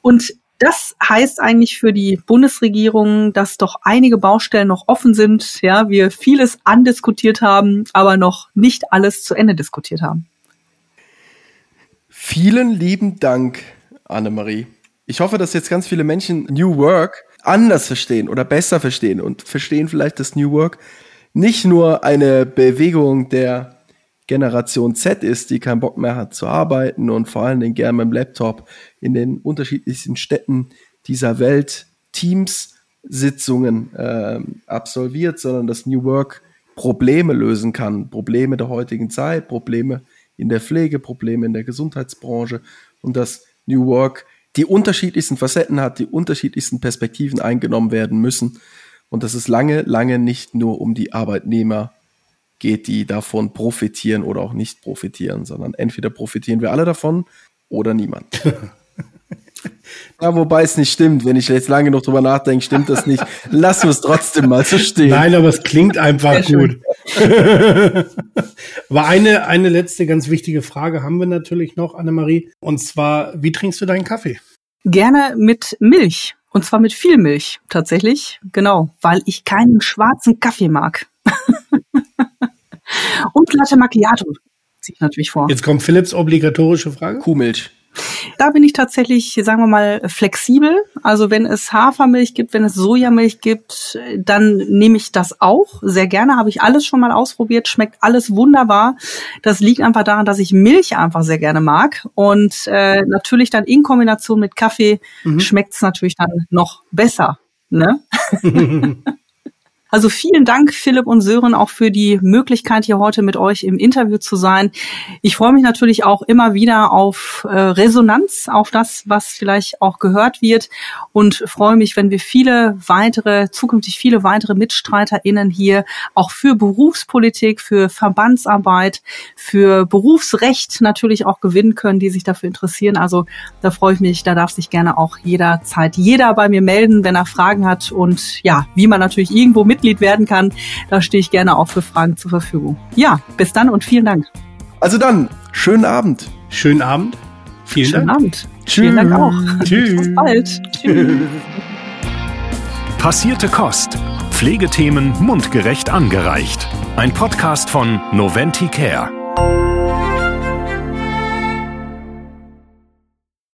Und das heißt eigentlich für die Bundesregierung, dass doch einige Baustellen noch offen sind, ja, wir vieles andiskutiert haben, aber noch nicht alles zu Ende diskutiert haben. Vielen lieben Dank, Annemarie. Ich hoffe, dass jetzt ganz viele Menschen New Work anders verstehen oder besser verstehen und verstehen vielleicht, dass New Work nicht nur eine Bewegung der Generation Z ist, die keinen Bock mehr hat zu arbeiten und vor allen Dingen gerne mit dem Laptop in den unterschiedlichsten Städten dieser Welt Teams-Sitzungen äh, absolviert, sondern dass New Work Probleme lösen kann. Probleme der heutigen Zeit, Probleme in der Pflege, Probleme in der Gesundheitsbranche und dass New Work die unterschiedlichsten Facetten hat, die unterschiedlichsten Perspektiven eingenommen werden müssen und dass es lange, lange nicht nur um die Arbeitnehmer geht, die davon profitieren oder auch nicht profitieren, sondern entweder profitieren wir alle davon oder niemand. Ja, wobei es nicht stimmt. Wenn ich jetzt lange noch drüber nachdenke, stimmt das nicht. Lassen wir es trotzdem mal so stehen. Nein, aber es klingt einfach gut. aber eine, eine letzte ganz wichtige Frage haben wir natürlich noch, Annemarie. Und zwar, wie trinkst du deinen Kaffee? Gerne mit Milch. Und zwar mit viel Milch, tatsächlich. Genau, weil ich keinen schwarzen Kaffee mag. Und Latte Macchiato ziehe ich natürlich vor. Jetzt kommt Philips obligatorische Frage. Kuhmilch. Da bin ich tatsächlich, sagen wir mal, flexibel. Also wenn es Hafermilch gibt, wenn es Sojamilch gibt, dann nehme ich das auch sehr gerne. Habe ich alles schon mal ausprobiert, schmeckt alles wunderbar. Das liegt einfach daran, dass ich Milch einfach sehr gerne mag. Und äh, natürlich dann in Kombination mit Kaffee mhm. schmeckt es natürlich dann noch besser. Ne? Also vielen Dank, Philipp und Sören, auch für die Möglichkeit, hier heute mit euch im Interview zu sein. Ich freue mich natürlich auch immer wieder auf äh, Resonanz, auf das, was vielleicht auch gehört wird und freue mich, wenn wir viele weitere, zukünftig viele weitere MitstreiterInnen hier auch für Berufspolitik, für Verbandsarbeit, für Berufsrecht natürlich auch gewinnen können, die sich dafür interessieren. Also da freue ich mich, da darf sich gerne auch jederzeit jeder bei mir melden, wenn er Fragen hat und ja, wie man natürlich irgendwo mit Mitglied werden kann. Da stehe ich gerne auch für Fragen zur Verfügung. Ja, bis dann und vielen Dank. Also dann, schönen Abend. Schönen Abend. Vielen schönen Dank. Abend. Tschüss. Vielen Dank auch. Tschüss. Bis bald. Tschüss. Passierte Kost. Pflegethemen mundgerecht angereicht. Ein Podcast von Noventi Care.